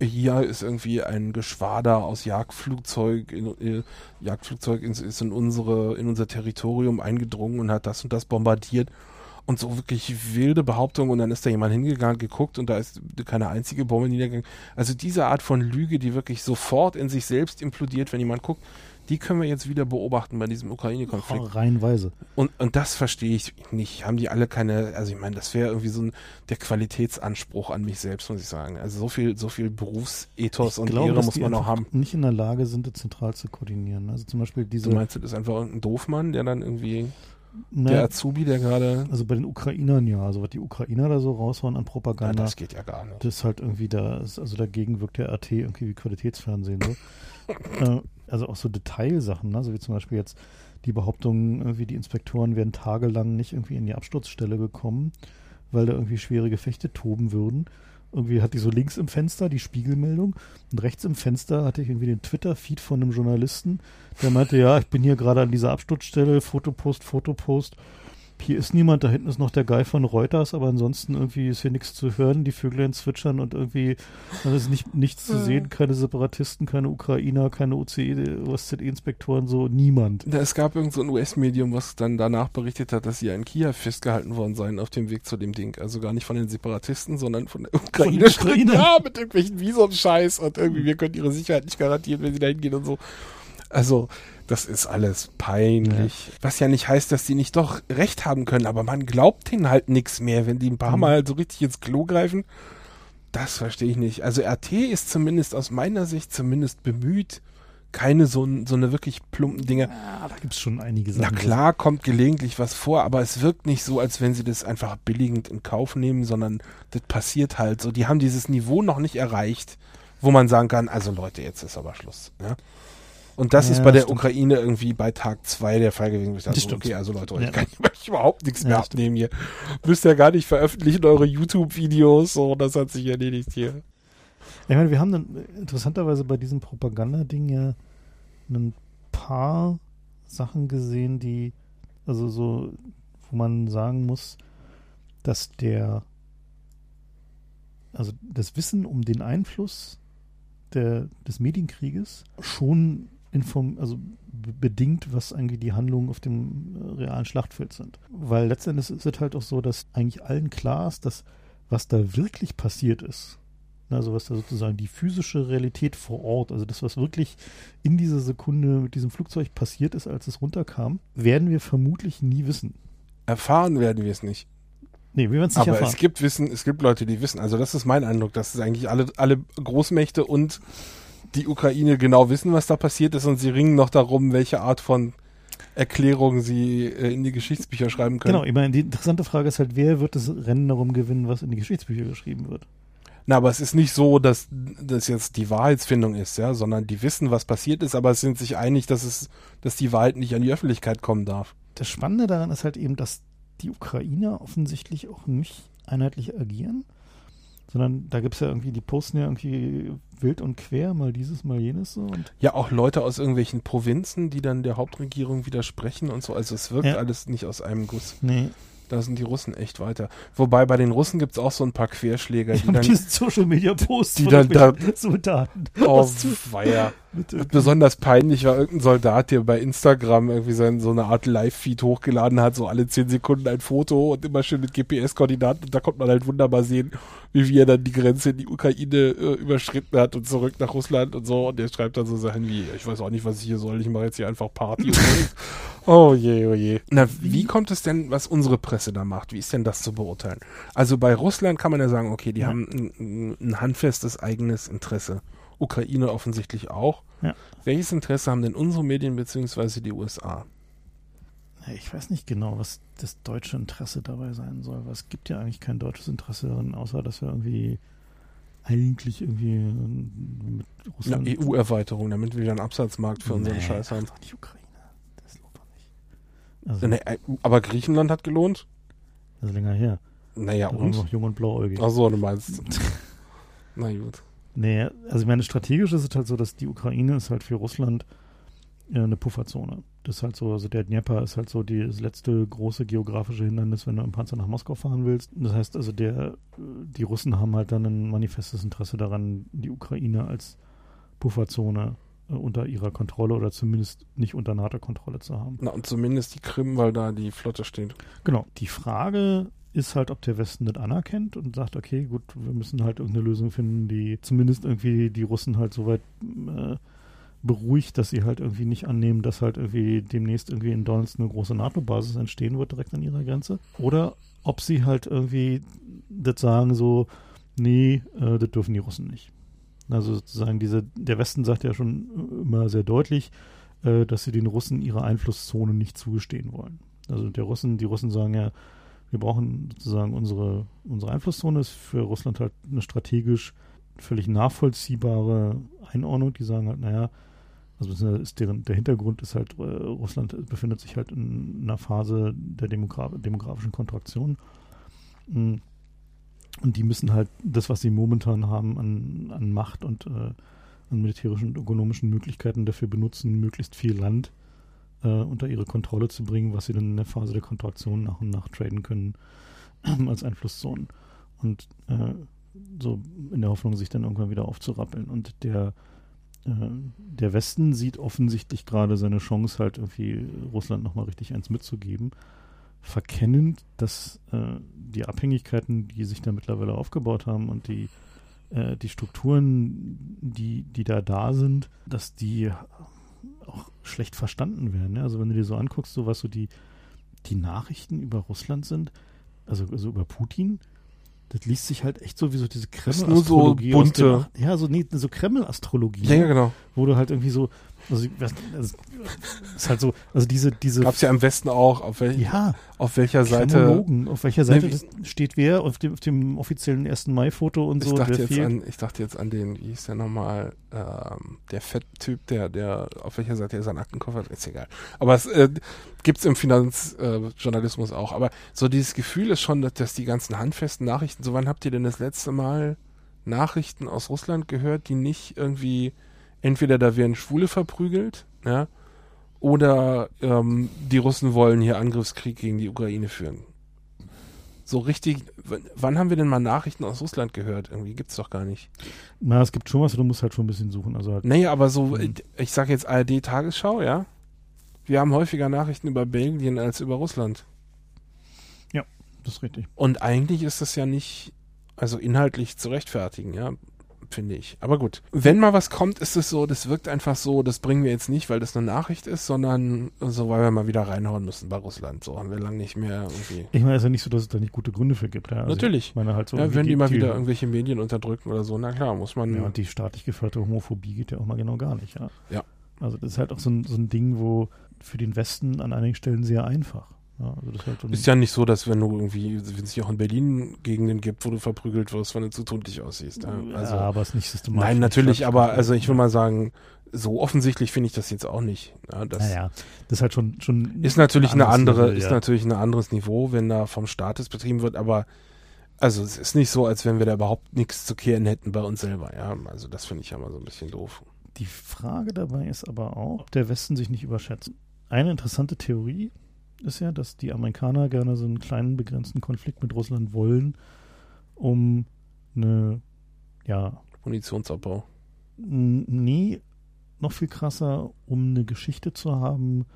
hier ist irgendwie ein Geschwader aus Jagdflugzeug, in, äh, Jagdflugzeug ist in unsere, in unser Territorium eingedrungen und hat das und das bombardiert. Und so wirklich wilde Behauptungen und dann ist da jemand hingegangen, geguckt und da ist keine einzige Bombe niedergegangen. Also diese Art von Lüge, die wirklich sofort in sich selbst implodiert, wenn jemand guckt, die können wir jetzt wieder beobachten bei diesem Ukraine-Konflikt. Oh, reihenweise. Und, und das verstehe ich nicht. Haben die alle keine, also ich meine, das wäre irgendwie so ein, der Qualitätsanspruch an mich selbst, muss ich sagen. Also so viel, so viel Berufsethos ich und glaube, Ehre muss man auch haben. nicht in der Lage sind, das zentral zu koordinieren. Also zum Beispiel diese. Du meinst, das ist einfach irgendein Doofmann, der dann irgendwie na, der Azubi, der gerade. Also bei den Ukrainern ja, also was die Ukrainer da so raushauen an Propaganda. Ja, das geht ja gar nicht. Das ist halt irgendwie da, also dagegen wirkt der RT irgendwie wie Qualitätsfernsehen so. äh, also auch so Detailsachen, ne? so wie zum Beispiel jetzt die Behauptung, irgendwie die Inspektoren wären tagelang nicht irgendwie in die Absturzstelle gekommen, weil da irgendwie schwere Gefechte toben würden. Irgendwie hatte ich so links im Fenster die Spiegelmeldung und rechts im Fenster hatte ich irgendwie den Twitter-Feed von einem Journalisten, der meinte, ja, ich bin hier gerade an dieser Absturzstelle, Fotopost, Fotopost hier ist niemand, da hinten ist noch der Guy von Reuters, aber ansonsten irgendwie ist hier nichts zu hören, die Vöglein zwitschern und irgendwie also ist nicht, nichts zu sehen, keine Separatisten, keine Ukrainer, keine OCE, OSZE-Inspektoren, so niemand. Es gab irgend so ein US-Medium, was dann danach berichtet hat, dass sie in Kiew festgehalten worden seien auf dem Weg zu dem Ding. Also gar nicht von den Separatisten, sondern von der Ukraine. Von Ukraine. Ja, mit irgendwelchen Visum-Scheiß und irgendwie, wir können ihre Sicherheit nicht garantieren, wenn sie da hingehen und so. Also, das ist alles peinlich. Ja. Was ja nicht heißt, dass die nicht doch recht haben können, aber man glaubt denen halt nichts mehr, wenn die ein paar mhm. Mal so richtig ins Klo greifen. Das verstehe ich nicht. Also RT ist zumindest aus meiner Sicht zumindest bemüht, keine so, so eine wirklich plumpen Dinge. Ja, da gibt es schon einige Sachen. Na klar, kommt gelegentlich was vor, aber es wirkt nicht so, als wenn sie das einfach billigend in Kauf nehmen, sondern das passiert halt so. Die haben dieses Niveau noch nicht erreicht, wo man sagen kann, also Leute, jetzt ist aber Schluss. Ja? Und das ja, ist bei der stimmt. Ukraine irgendwie bei Tag zwei der Fall gewesen. Ich dachte, das okay, also Leute, ich kann ich überhaupt nichts mehr abnehmen hier. Müsst ja gar nicht veröffentlichen eure YouTube-Videos, so, das hat sich erledigt hier. Ich meine, wir haben dann interessanterweise bei diesem Propagandading ja ein paar Sachen gesehen, die, also so, wo man sagen muss, dass der, also das Wissen um den Einfluss der, des Medienkrieges schon inform also bedingt, was eigentlich die Handlungen auf dem äh, realen Schlachtfeld sind. Weil letztendlich ist es halt auch so, dass eigentlich allen klar ist, dass was da wirklich passiert ist, also was da sozusagen die physische Realität vor Ort, also das, was wirklich in dieser Sekunde mit diesem Flugzeug passiert ist, als es runterkam, werden wir vermutlich nie wissen. Erfahren werden wir es nicht. Nee, wir werden es nicht Aber erfahren. es gibt Wissen, es gibt Leute, die wissen. Also das ist mein Eindruck, dass es eigentlich alle, alle Großmächte und die Ukraine genau wissen, was da passiert ist und sie ringen noch darum, welche Art von Erklärung sie äh, in die Geschichtsbücher schreiben können. Genau, ich meine, die interessante Frage ist halt, wer wird das Rennen darum gewinnen, was in die Geschichtsbücher geschrieben wird? Na, aber es ist nicht so, dass das jetzt die Wahrheitsfindung ist, ja, sondern die wissen, was passiert ist, aber sind sich einig, dass es, dass die Wahrheit nicht an die Öffentlichkeit kommen darf. Das Spannende daran ist halt eben, dass die Ukrainer offensichtlich auch nicht einheitlich agieren sondern da gibt es ja irgendwie, die posten ja irgendwie wild und quer, mal dieses, mal jenes so. Und ja, auch Leute aus irgendwelchen Provinzen, die dann der Hauptregierung widersprechen und so. Also es wirkt ja. alles nicht aus einem Guss. Nee. Da sind die Russen echt weiter. Wobei bei den Russen gibt es auch so ein paar Querschläger, die dann. Diese Social Media Posts, die dann da. Soldaten. Oh, weia. Besonders peinlich war irgendein Soldat, der bei Instagram irgendwie sein, so eine Art Live-Feed hochgeladen hat, so alle zehn Sekunden ein Foto und immer schön mit GPS-Koordinaten und da konnte man halt wunderbar sehen, wie er dann die Grenze in die Ukraine äh, überschritten hat und zurück nach Russland und so und der schreibt dann so Sachen wie, ich weiß auch nicht, was ich hier soll, ich mache jetzt hier einfach Party. oh je, oh je. Na, wie kommt es denn, was unsere Presse da macht? Wie ist denn das zu beurteilen? Also bei Russland kann man ja sagen, okay, die ja. haben ein, ein handfestes eigenes Interesse. Ukraine offensichtlich auch. Ja. Welches Interesse haben denn unsere Medien beziehungsweise die USA? Ich weiß nicht genau, was das deutsche Interesse dabei sein soll, weil es gibt ja eigentlich kein deutsches Interesse daran, außer dass wir irgendwie eigentlich irgendwie mit Russland. Ja, EU-Erweiterung, damit wir wieder einen Absatzmarkt für unseren nee, Scheiß haben. Doch nicht Ukraine. Das lohnt doch nicht. Also, nee, äh, aber Griechenland hat gelohnt? Das ist länger her. Naja, und? noch jung und blauäugig. Achso, du meinst. Na gut. Nee, also ich meine, strategisch ist es halt so, dass die Ukraine ist halt für Russland äh, eine Pufferzone. Das ist halt so, also der Dnieper ist halt so die, das letzte große geografische Hindernis, wenn du im Panzer nach Moskau fahren willst. Das heißt also, der, die Russen haben halt dann ein manifestes Interesse daran, die Ukraine als Pufferzone äh, unter ihrer Kontrolle oder zumindest nicht unter NATO-Kontrolle zu haben. Na, und zumindest die Krim, weil da die Flotte steht. Genau. Die Frage ist halt, ob der Westen das anerkennt und sagt, okay, gut, wir müssen halt irgendeine Lösung finden, die zumindest irgendwie die Russen halt so weit äh, beruhigt, dass sie halt irgendwie nicht annehmen, dass halt irgendwie demnächst irgendwie in Donetsk eine große NATO-Basis entstehen wird, direkt an ihrer Grenze. Oder ob sie halt irgendwie das sagen so, nee, äh, das dürfen die Russen nicht. Also sozusagen diese, der Westen sagt ja schon immer sehr deutlich, äh, dass sie den Russen ihre Einflusszone nicht zugestehen wollen. Also der Russen, die Russen sagen ja, wir brauchen sozusagen unsere, unsere Einflusszone ist für Russland halt eine strategisch völlig nachvollziehbare Einordnung. Die sagen halt, naja, also ist deren, der Hintergrund ist halt, äh, Russland befindet sich halt in einer Phase der Demogra demografischen Kontraktion. Mm. Und die müssen halt das, was sie momentan haben an, an Macht und äh, an militärischen und ökonomischen Möglichkeiten dafür benutzen, möglichst viel Land äh, unter ihre Kontrolle zu bringen, was sie dann in der Phase der Kontraktion nach und nach traden können als Einflusszonen. Und äh, so in der Hoffnung, sich dann irgendwann wieder aufzurappeln. Und der äh, der Westen sieht offensichtlich gerade seine Chance, halt irgendwie Russland nochmal richtig eins mitzugeben, verkennend, dass äh, die Abhängigkeiten, die sich da mittlerweile aufgebaut haben und die, äh, die Strukturen, die, die da da sind, dass die auch schlecht verstanden werden. Ne? Also wenn du dir so anguckst, so was so die, die Nachrichten über Russland sind, also, also über Putin, das liest sich halt echt so wie so diese Kreml-Astrologie. So bunte. ja, so, nee, so Kreml-Astrologie. Ja, ja, genau. Wo du halt irgendwie so, also, also ist halt so, also diese, diese. Gab's ja im Westen auch, auf, wel ja, auf welcher Seite. Auf welcher Seite nee, steht wer, auf dem, auf dem offiziellen 1. Mai-Foto und ich so. Dachte jetzt an, ich dachte jetzt an den, wie hieß der nochmal, ähm, der Fetttyp, der, der, auf welcher Seite er seinen Aktenkoffer hat, ist egal. Aber es äh, gibt's im Finanzjournalismus äh, auch. Aber so dieses Gefühl ist schon, dass, dass die ganzen handfesten Nachrichten, so wann habt ihr denn das letzte Mal Nachrichten aus Russland gehört, die nicht irgendwie entweder da werden Schwule verprügelt, ja, oder ähm, die Russen wollen hier Angriffskrieg gegen die Ukraine führen. So richtig, wann haben wir denn mal Nachrichten aus Russland gehört? Irgendwie gibt es doch gar nicht. Na, es gibt schon was, du musst halt schon ein bisschen suchen. Also halt, naja, aber so, hm. ich sage jetzt ARD-Tagesschau, ja. Wir haben häufiger Nachrichten über Belgien als über Russland. Ja, das ist richtig. Und eigentlich ist das ja nicht, also inhaltlich zu rechtfertigen, ja finde ich. Aber gut. Wenn mal was kommt, ist es so, das wirkt einfach so, das bringen wir jetzt nicht, weil das eine Nachricht ist, sondern so, weil wir mal wieder reinhauen müssen bei Russland. So haben wir lange nicht mehr irgendwie. Ich meine, es ist ja nicht so, dass es da nicht gute Gründe für gibt. Ja? Also Natürlich. Ich meine halt so. Ja, wenn die, die mal wieder irgendwelche Medien unterdrücken oder so, na klar, muss man. Ja, und die staatlich geförderte Homophobie geht ja auch mal genau gar nicht, ja. Ja. Also das ist halt auch so ein, so ein Ding, wo für den Westen an einigen Stellen sehr einfach. Ja, also das halt ist ja nicht so, dass wenn du irgendwie, wenn es hier auch in Berlin Gegenden gibt, wo du verprügelt wirst, wenn du zu tuntig aussiehst. Ja, also, ja aber es ist nicht systematisch. Nein, natürlich, aber also ich will mal sagen, so offensichtlich finde ich das jetzt auch nicht. Ja, das naja, das ist halt schon, schon ist natürlich eine andere, Level, ist natürlich ein anderes Niveau, wenn da vom Staat es betrieben wird, aber also es ist nicht so, als wenn wir da überhaupt nichts zu kehren hätten bei uns selber, ja. Also das finde ich ja mal so ein bisschen doof. Die Frage dabei ist aber auch, ob der Westen sich nicht überschätzt. Eine interessante Theorie, ist ja, dass die Amerikaner gerne so einen kleinen begrenzten Konflikt mit Russland wollen, um eine, ja. Munitionsabbau. Nee, noch viel krasser, um eine Geschichte zu haben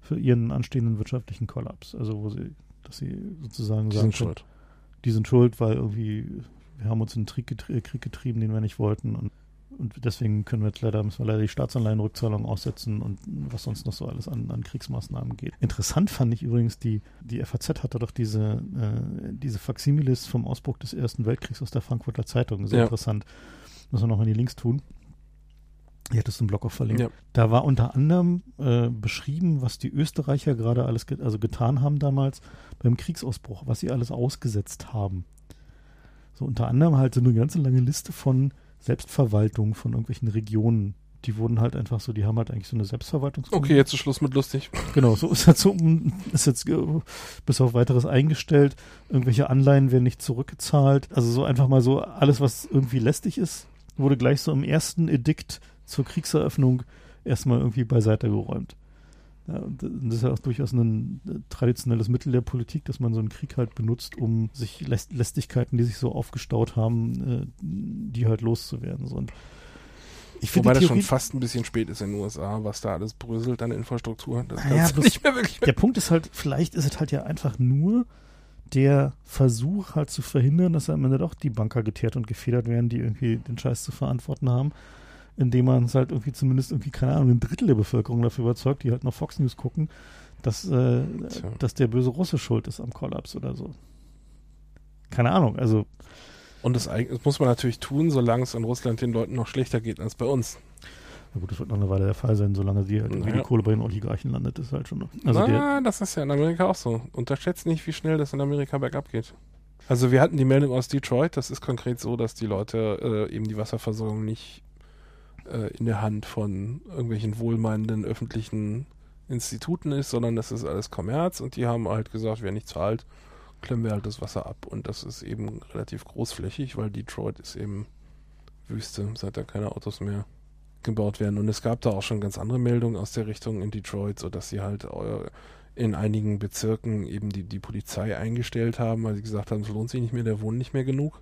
für ihren anstehenden wirtschaftlichen Kollaps. Also, wo sie, dass sie sozusagen die sagen, sind schuld. Die sind schuld, weil irgendwie wir haben uns in den Krieg getrieben, den wir nicht wollten und und deswegen können wir jetzt leider, müssen wir leider die Staatsanleihenrückzahlung aussetzen und was sonst noch so alles an, an Kriegsmaßnahmen geht. Interessant fand ich übrigens, die, die FAZ hatte doch diese, äh, diese Faximilis vom Ausbruch des Ersten Weltkriegs aus der Frankfurter Zeitung. Sehr ja. interessant. Müssen wir noch mal die Links tun. Hier hattest einen Blog auch verlinkt. Ja. Da war unter anderem äh, beschrieben, was die Österreicher gerade alles get also getan haben damals beim Kriegsausbruch, was sie alles ausgesetzt haben. So unter anderem halt so eine ganze lange Liste von Selbstverwaltung von irgendwelchen Regionen. Die wurden halt einfach so, die haben halt eigentlich so eine Selbstverwaltung. Okay, jetzt ist Schluss mit lustig. Genau, so ist jetzt so, ist jetzt äh, bis auf weiteres eingestellt. Irgendwelche Anleihen werden nicht zurückgezahlt. Also so einfach mal so alles, was irgendwie lästig ist, wurde gleich so im ersten Edikt zur Kriegseröffnung erstmal irgendwie beiseite geräumt. Ja, das ist ja auch durchaus ein äh, traditionelles Mittel der Politik, dass man so einen Krieg halt benutzt, um sich Lästigkeiten, die sich so aufgestaut haben, äh, die halt loszuwerden. So. Und ich Wobei das schon fast ein bisschen spät ist in den USA, was da alles bröselt an Infrastruktur. Das naja, nicht mehr wirklich der Punkt ist halt, vielleicht ist es halt ja einfach nur der Versuch halt zu verhindern, dass am Ende doch die Banker geteert und gefedert werden, die irgendwie den Scheiß zu verantworten haben indem man es halt irgendwie zumindest irgendwie, keine Ahnung, ein Drittel der Bevölkerung dafür überzeugt, die halt noch Fox News gucken, dass, äh, dass der böse Russe schuld ist am Kollaps oder so. Keine Ahnung, also. Und das, das muss man natürlich tun, solange es in Russland den Leuten noch schlechter geht als bei uns. Na gut, das wird noch eine Weile der Fall sein, solange die, halt naja. die Kohle bei den Oligarchen landet, ist halt schon. Also Na, das ist ja in Amerika auch so. Unterschätzt nicht, wie schnell das in Amerika bergab geht. Also wir hatten die Meldung aus Detroit, das ist konkret so, dass die Leute äh, eben die Wasserversorgung nicht äh, in der Hand von irgendwelchen wohlmeinenden öffentlichen Instituten ist, sondern das ist alles Kommerz und die haben halt gesagt, wer nicht zahlt, klemmen wir halt das Wasser ab. Und das ist eben relativ großflächig, weil Detroit ist eben Wüste, seit da keine Autos mehr gebaut werden. Und es gab da auch schon ganz andere Meldungen aus der Richtung in Detroit, sodass sie halt äh, in einigen Bezirken eben die, die Polizei eingestellt haben, weil sie gesagt haben, es lohnt sich nicht mehr, der wohnt nicht mehr genug.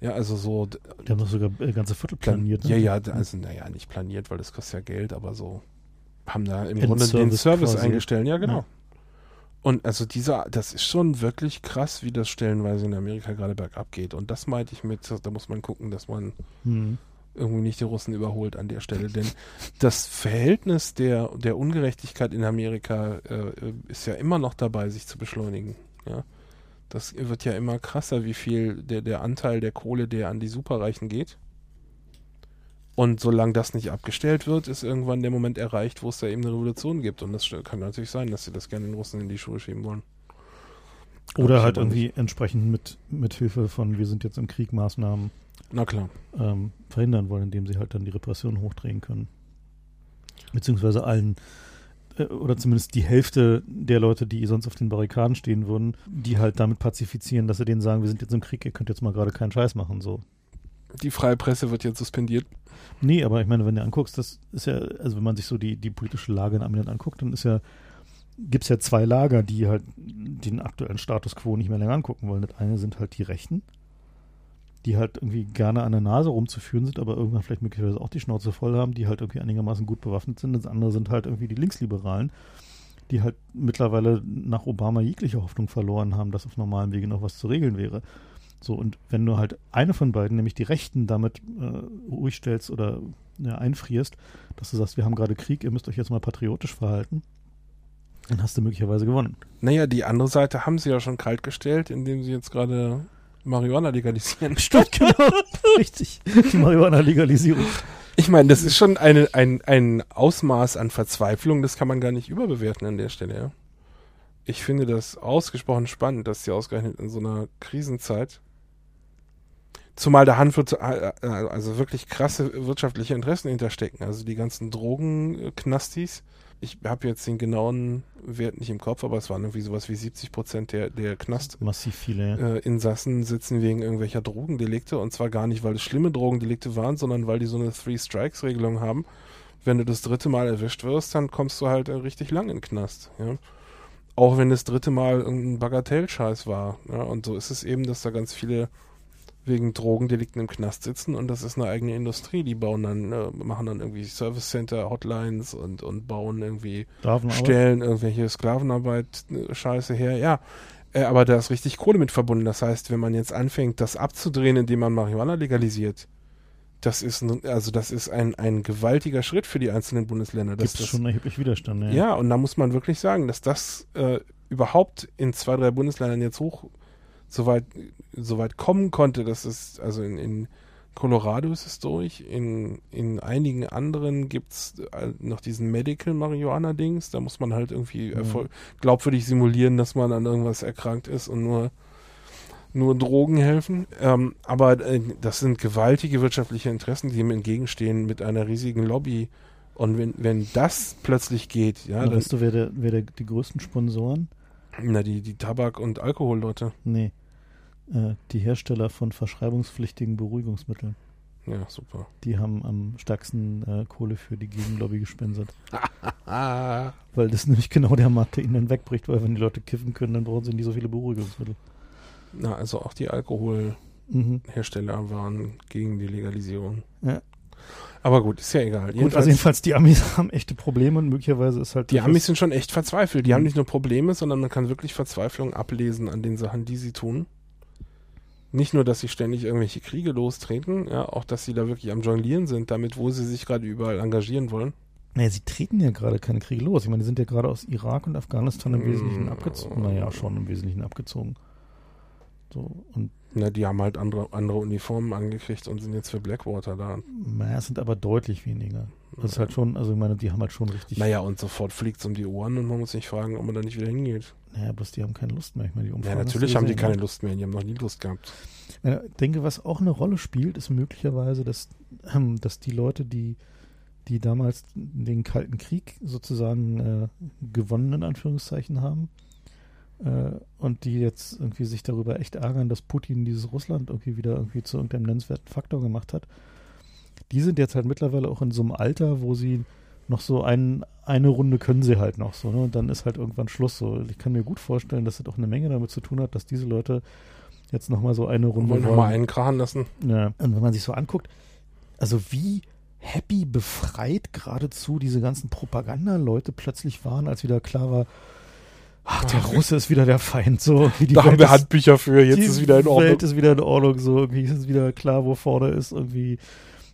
Ja, also so. Die haben doch sogar äh, ganze Viertel planiert. Ne? Ja, ja, also naja, nicht planiert, weil das kostet ja Geld, aber so haben da im in Grunde Service den Service quasi. eingestellt. Ja, genau. Ja. Und also dieser, das ist schon wirklich krass, wie das stellenweise in Amerika gerade bergab geht. Und das meinte ich mit, da muss man gucken, dass man hm. irgendwie nicht die Russen überholt an der Stelle. Denn das Verhältnis der, der Ungerechtigkeit in Amerika äh, ist ja immer noch dabei, sich zu beschleunigen. Ja. Das wird ja immer krasser, wie viel der, der Anteil der Kohle, der an die Superreichen geht. Und solange das nicht abgestellt wird, ist irgendwann der Moment erreicht, wo es da eben eine Revolution gibt. Und das kann natürlich sein, dass sie das gerne den Russen in die Schuhe schieben wollen. Oder halt irgendwie nicht. entsprechend mit, mit Hilfe von wir sind jetzt im Krieg Maßnahmen Na klar. Ähm, verhindern wollen, indem sie halt dann die Repression hochdrehen können. Beziehungsweise allen oder zumindest die Hälfte der Leute, die sonst auf den Barrikaden stehen würden, die halt damit pazifizieren, dass sie denen sagen, wir sind jetzt im Krieg, ihr könnt jetzt mal gerade keinen Scheiß machen, so. Die freie Presse wird jetzt suspendiert. Nee, aber ich meine, wenn du anguckst, das ist ja, also wenn man sich so die, die politische Lage in Amiland anguckt, dann ist ja, gibt es ja zwei Lager, die halt den aktuellen Status quo nicht mehr länger angucken wollen. Das eine sind halt die Rechten, die halt irgendwie gerne an der Nase rumzuführen sind, aber irgendwann vielleicht möglicherweise auch die Schnauze voll haben, die halt irgendwie einigermaßen gut bewaffnet sind. Das andere sind halt irgendwie die Linksliberalen, die halt mittlerweile nach Obama jegliche Hoffnung verloren haben, dass auf normalem Wege noch was zu regeln wäre. So, und wenn du halt eine von beiden, nämlich die Rechten, damit äh, ruhig stellst oder ja, einfrierst, dass du sagst, wir haben gerade Krieg, ihr müsst euch jetzt mal patriotisch verhalten, dann hast du möglicherweise gewonnen. Naja, die andere Seite haben sie ja schon kaltgestellt, indem sie jetzt gerade Marihuana legalisieren. Stimmt, genau. Richtig. Die Marihuana-Legalisierung. Ich meine, das ist schon eine, ein, ein Ausmaß an Verzweiflung, das kann man gar nicht überbewerten an der Stelle. Ja. Ich finde das ausgesprochen spannend, dass sie ausgerechnet in so einer Krisenzeit, zumal der Hand wird, äh, äh, also wirklich krasse wirtschaftliche Interessen hinterstecken, also die ganzen Drogenknastis, ich habe jetzt den genauen Wert nicht im Kopf, aber es waren irgendwie sowas wie 70 Prozent der, der Knast. Massiv viele. Äh, Insassen sitzen wegen irgendwelcher Drogendelikte und zwar gar nicht, weil es schlimme Drogendelikte waren, sondern weil die so eine Three-Strikes-Regelung haben. Wenn du das dritte Mal erwischt wirst, dann kommst du halt äh, richtig lang in den Knast. Ja? Auch wenn das dritte Mal ein Bagatellscheiß war. Ja? Und so ist es eben, dass da ganz viele wegen Drogendelikten im Knast sitzen und das ist eine eigene Industrie. Die bauen dann, äh, machen dann irgendwie Service Center, Hotlines und, und bauen irgendwie, stellen irgendwelche Sklavenarbeit äh, Scheiße her. Ja, äh, aber da ist richtig Kohle mit verbunden. Das heißt, wenn man jetzt anfängt, das abzudrehen, indem man Marihuana legalisiert, das ist ein, also das ist ein, ein gewaltiger Schritt für die einzelnen Bundesländer. Gibt es schon erheblich Widerstand, ja. Ja, und da muss man wirklich sagen, dass das äh, überhaupt in zwei, drei Bundesländern jetzt hoch so weit, so weit kommen konnte, dass es also in, in Colorado ist es durch. In, in einigen anderen gibt es noch diesen Medical Marihuana-Dings. Da muss man halt irgendwie Mhm. glaubwürdig simulieren, dass man an irgendwas erkrankt ist und nur, nur Drogen helfen. Ähm, aber äh, das sind gewaltige wirtschaftliche Interessen, die ihm entgegenstehen mit einer riesigen Lobby. Und wenn, wenn das plötzlich geht, ja, Ja, dann, weißt du, wer, der, wer der, die größten Sponsoren? na, die, die Tabak- und Alkoholleute. Nee. Äh, die Hersteller von verschreibungspflichtigen Beruhigungsmitteln. Ja, super. Die haben am stärksten äh, Kohle für die Gegenlobby gespendet. Weil das nämlich genau der Markt, der ihnen dann wegbricht, weil wenn die Leute kiffen können, dann brauchen sie nicht so viele Beruhigungsmittel. Na, also auch die Alkoholhersteller Mhm. waren gegen die Legalisierung. Ja. Aber gut, ist ja egal. Gut, Jedenfalls, also jedenfalls die Amis haben echte Probleme und möglicherweise ist halt die Amis sind schon echt verzweifelt. Die Mhm. haben nicht nur Probleme, sondern man kann wirklich Verzweiflung ablesen an den Sachen, die sie tun. Nicht nur, dass sie ständig irgendwelche Kriege lostreten, ja, auch dass sie da wirklich am Jonglieren sind, damit, wo sie sich gerade überall engagieren wollen. Naja, sie treten ja gerade keine Kriege los. Ich meine, die sind ja gerade aus Irak und Afghanistan im Mm. Wesentlichen abgezogen. Naja, schon im Wesentlichen abgezogen. So, und Na, die haben halt andere, andere Uniformen angekriegt und sind jetzt für Blackwater da. naja, es sind aber deutlich weniger. Das ist halt schon, also ich meine, die haben halt schon richtig. Naja, und sofort fliegt es um die Ohren und man muss sich fragen, ob man da nicht wieder hingeht. Naja, bloß die haben keine Lust mehr. Ich meine, die Ja, Umfragen du natürlich haben die keine ne? Lust mehr. Die haben noch nie Lust gehabt. Ich denke, was auch eine Rolle spielt, ist möglicherweise, dass, ähm, dass die Leute, die, die damals den Kalten Krieg sozusagen äh, gewonnen, in Anführungszeichen haben, äh, und die jetzt irgendwie sich darüber echt ärgern, dass Putin dieses Russland irgendwie wieder irgendwie zu irgendeinem nennenswerten Faktor gemacht hat, die sind jetzt halt mittlerweile auch in so einem Alter, wo sie noch so ein, eine Runde können sie halt noch so, ne? Und dann ist halt irgendwann Schluss so. Ich kann mir gut vorstellen, dass das auch eine Menge damit zu tun hat, dass diese Leute jetzt nochmal so eine Und Runde wollen nochmal einen krachen lassen. ja. Und wenn man sich so anguckt, also wie happy, befreit geradezu diese ganzen Propagandaleute plötzlich waren, als wieder klar war, ach, der Russe ist wieder der Feind, so wie die da haben Welt wir ist- Handbücher für, jetzt die ist wieder in Ordnung. Welt ist wieder in Ordnung, so irgendwie ist es wieder klar, wo vorne ist, irgendwie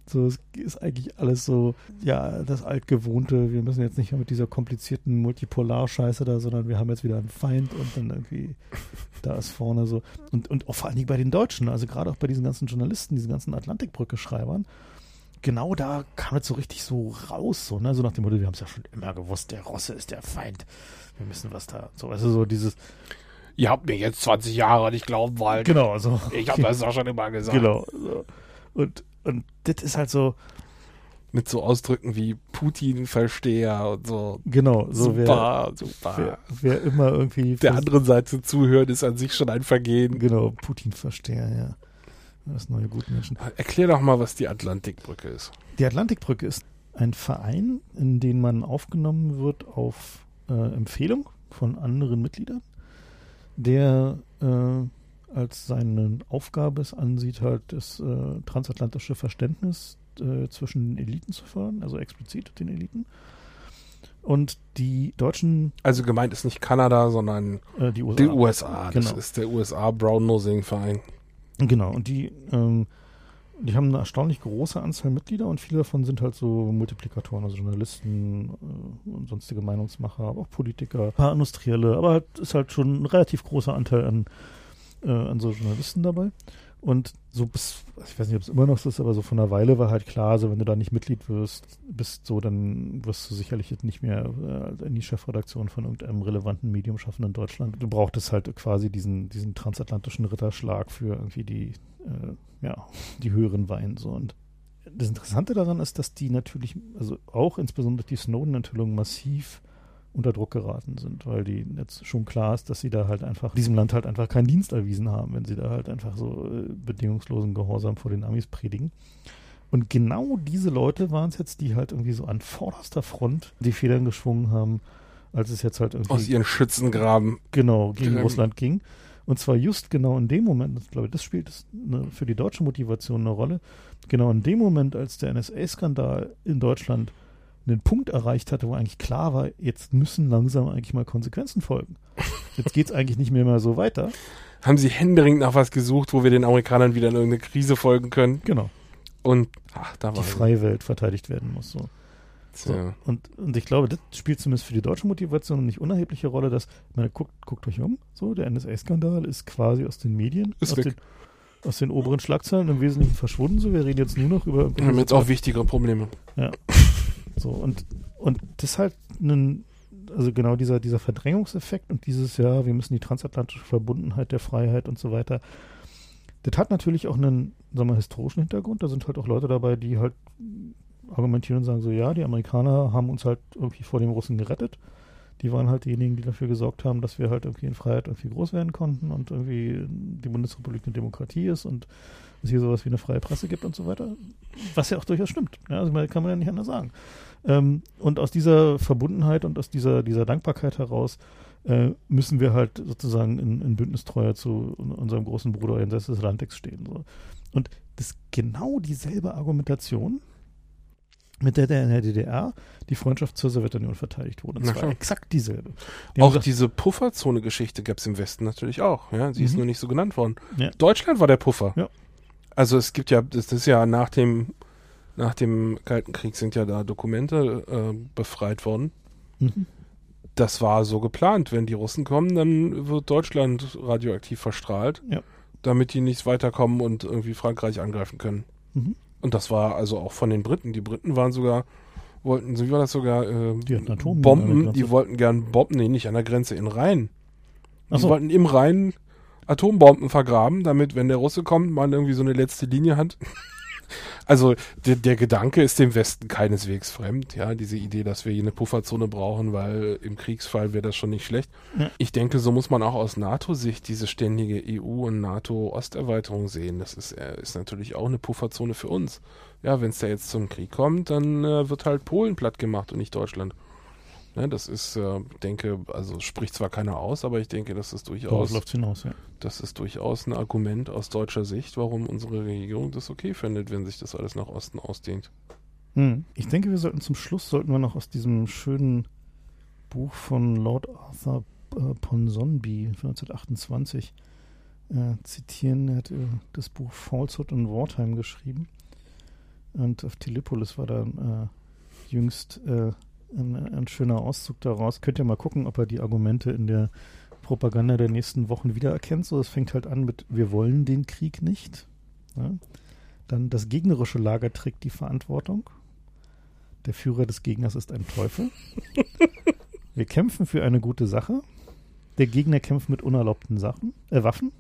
so, es ist eigentlich alles so, ja, das altgewohnte, wir müssen jetzt nicht mehr mit dieser komplizierten Multipolar-Scheiße da, sondern wir haben jetzt wieder einen Feind und dann irgendwie, da ist vorne so, und, und auch vor allen Dingen bei den Deutschen, also gerade auch bei diesen ganzen Journalisten, diesen ganzen Atlantikbrücke-Schreibern, genau da kam es so richtig so raus, so, ne, so nach dem Motto, wir haben es ja schon immer gewusst, der Russe ist der Feind, wir müssen was da, so, also so dieses, Ihr habt mir jetzt 20 Jahre nicht glauben wollen. genau, so. Ich habe das auch schon immer gesagt. Genau. So. Und, und das ist halt so, Mit so Ausdrücken wie Putin-Versteher und so. genau, so wer, super, super. wer, wer immer irgendwie Der anderen Seite zuhören ist an sich schon ein Vergehen. genau, Putin-Versteher, ja. Das neue Gutmenschen. Erklär doch mal, was die Atlantikbrücke ist. Die Atlantikbrücke ist ein Verein, in den man aufgenommen wird auf äh, Empfehlung von anderen Mitgliedern, der äh, als seine Aufgabe es ansieht, halt das äh, transatlantische Verständnis äh, zwischen den Eliten zu fördern, also explizit den Eliten. Und die Deutschen, Also gemeint ist nicht Kanada, sondern äh, die USA. die USA. Das Genau. ist der USA Brown Nosing Verein. Genau, und die, ähm, die haben eine erstaunlich große Anzahl Mitglieder und viele davon sind halt so Multiplikatoren, also Journalisten äh, und sonstige Meinungsmacher, aber auch Politiker, ein paar Industrielle, aber halt, ist halt schon ein relativ großer Anteil an, äh, an so Journalisten dabei. Und so bis, ich weiß nicht, ob es immer noch so ist, aber so von einer Weile war halt klar, so wenn du da nicht Mitglied wirst, bist so, dann wirst du sicherlich jetzt nicht mehr äh, in die Chefredaktion von irgendeinem relevanten Medium schaffen in Deutschland. Du brauchtest halt quasi diesen, diesen transatlantischen Ritterschlag für irgendwie die, äh, ja, die höheren Weinen so. Und das Interessante daran ist, dass die natürlich, also auch insbesondere die Snowden-Enthüllungen massiv unter Druck geraten sind, weil die jetzt schon klar ist, dass sie da halt einfach diesem Land halt einfach keinen Dienst erwiesen haben, wenn sie da halt einfach so äh, bedingungslosen Gehorsam vor den Amis predigen. Und genau diese Leute waren es jetzt, die halt irgendwie so an vorderster Front die Federn geschwungen haben, als es jetzt halt irgendwie Aus ihren Schützengraben. genau gegen Ähm. Russland ging. Und zwar just genau in dem Moment, ich glaube, das spielt eine, für die deutsche Motivation eine Rolle, genau in dem Moment, als der NSA-Skandal in Deutschland einen Punkt erreicht hatte, wo eigentlich klar war, jetzt müssen langsam eigentlich mal Konsequenzen folgen. Jetzt geht es eigentlich nicht mehr mal so weiter. Haben sie händeringend nach was gesucht, wo wir den Amerikanern wieder in irgendeine Krise folgen können. Genau. Und, ach, da Die war sie. freie Welt verteidigt werden muss. So. So. Und, und ich glaube, das spielt zumindest für die deutsche Motivation eine nicht unerhebliche Rolle, dass, meine, guckt, guckt euch um, so, der NSA-Skandal ist quasi aus den Medien, Ist aus weg. den, aus den oberen Schlagzeilen im Wesentlichen verschwunden. So, wir reden jetzt nur noch über. Wir haben jetzt auch wichtigere Probleme. Ja. So, und, und das ist halt ein, also genau dieser, dieser Verdrängungseffekt und dieses, ja, wir müssen die transatlantische Verbundenheit der Freiheit und so weiter. Das hat natürlich auch einen, sagen wir, historischen Hintergrund. Da sind halt auch Leute dabei, die halt argumentieren und sagen so, ja, die Amerikaner haben uns halt irgendwie vor den Russen gerettet. Die waren halt diejenigen, die dafür gesorgt haben, dass wir halt irgendwie in Freiheit irgendwie groß werden konnten und irgendwie die Bundesrepublik eine Demokratie ist und es hier sowas wie eine freie Presse gibt und so weiter. Was ja auch durchaus stimmt. Ja, also kann man ja nicht anders sagen. Ähm, und aus dieser Verbundenheit und aus dieser, dieser Dankbarkeit heraus äh, müssen wir halt sozusagen in, in Bündnistreuer zu unserem großen Bruder jenseits des Atlantiks stehen. So. Und das ist genau dieselbe Argumentation, mit der der in der DDR die Freundschaft zur Sowjetunion verteidigt wurde. Und zwar exakt dieselbe. Die Auch gesagt, diese Pufferzone-Geschichte gab es im Westen natürlich auch. Ja, sie ist Mhm. nur nicht so genannt worden. Ja. Deutschland war der Puffer. Ja. Also es gibt ja, das ist ja nach dem nach dem Kalten Krieg sind ja da Dokumente äh, befreit worden. mhm. Das war so geplant. Wenn die Russen kommen, dann wird Deutschland radioaktiv verstrahlt, Ja. damit die nicht weiterkommen und irgendwie Frankreich angreifen können. Mhm. Und das war also auch von den Briten. Die Briten waren sogar, wollten, wie war das sogar, äh, Die Bomben, die wollten gern Bomben, nee, nicht an der Grenze, in Rhein. Die so. wollten im Rhein Atombomben vergraben, damit, wenn der Russe kommt, man irgendwie so eine letzte Linie hat. Also der, der Gedanke ist dem Westen keineswegs fremd, ja, diese Idee, dass wir hier eine Pufferzone brauchen, weil im Kriegsfall wäre das schon nicht schlecht. Ja. Ich denke, so muss man auch aus NATO-Sicht diese ständige EU- und NATO-Osterweiterung sehen. Das ist, äh, ist natürlich auch eine Pufferzone für uns. Ja, wenn es da jetzt zum Krieg kommt, dann äh, wird halt Polen platt gemacht und nicht Deutschland. Ne, das ist, äh, denke, also spricht zwar keiner aus, aber ich denke, das ist durchaus, läuft hinaus, ja. das ist durchaus ein Argument aus deutscher Sicht, warum unsere Regierung das okay findet, wenn sich das alles nach Osten ausdehnt. Hm. Ich denke, wir sollten zum Schluss, sollten wir noch aus diesem schönen Buch von Lord Arthur äh, Ponsonby von 1928 äh, zitieren. Er hat äh, das Buch Falsehood in Wartime geschrieben. Und auf Telepolis war dann äh, jüngst äh, ein, ein schöner Auszug daraus. Könnt ihr mal gucken, ob er die Argumente in der Propaganda der nächsten Wochen wiedererkennt. So, es fängt halt an mit, wir wollen den Krieg nicht. Ja? Dann das gegnerische Lager trägt die Verantwortung. Der Führer des Gegners ist ein Teufel. Wir kämpfen für eine gute Sache. Der Gegner kämpft mit unerlaubten Sachen, äh, Waffen.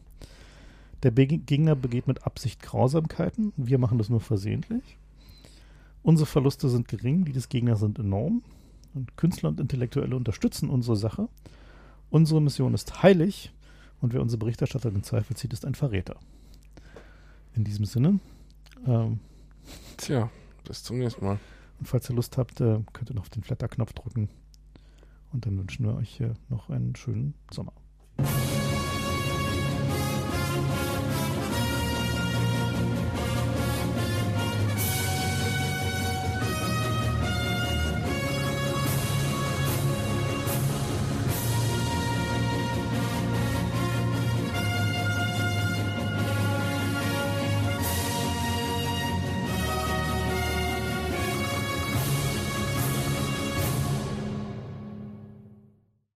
Der Be Gegner begeht mit Absicht Grausamkeiten. Wir machen das nur versehentlich. Unsere Verluste sind gering, die des Gegners sind enorm. Und Künstler und Intellektuelle unterstützen unsere Sache. Unsere Mission ist heilig und wer unsere Berichterstatter in Zweifel zieht, ist ein Verräter. In diesem Sinne, ähm, Tja, bis zum nächsten Mal. und falls ihr Lust habt, äh, könnt ihr noch auf den Flatter-Knopf drücken. Und dann wünschen wir euch äh, noch einen schönen Sommer.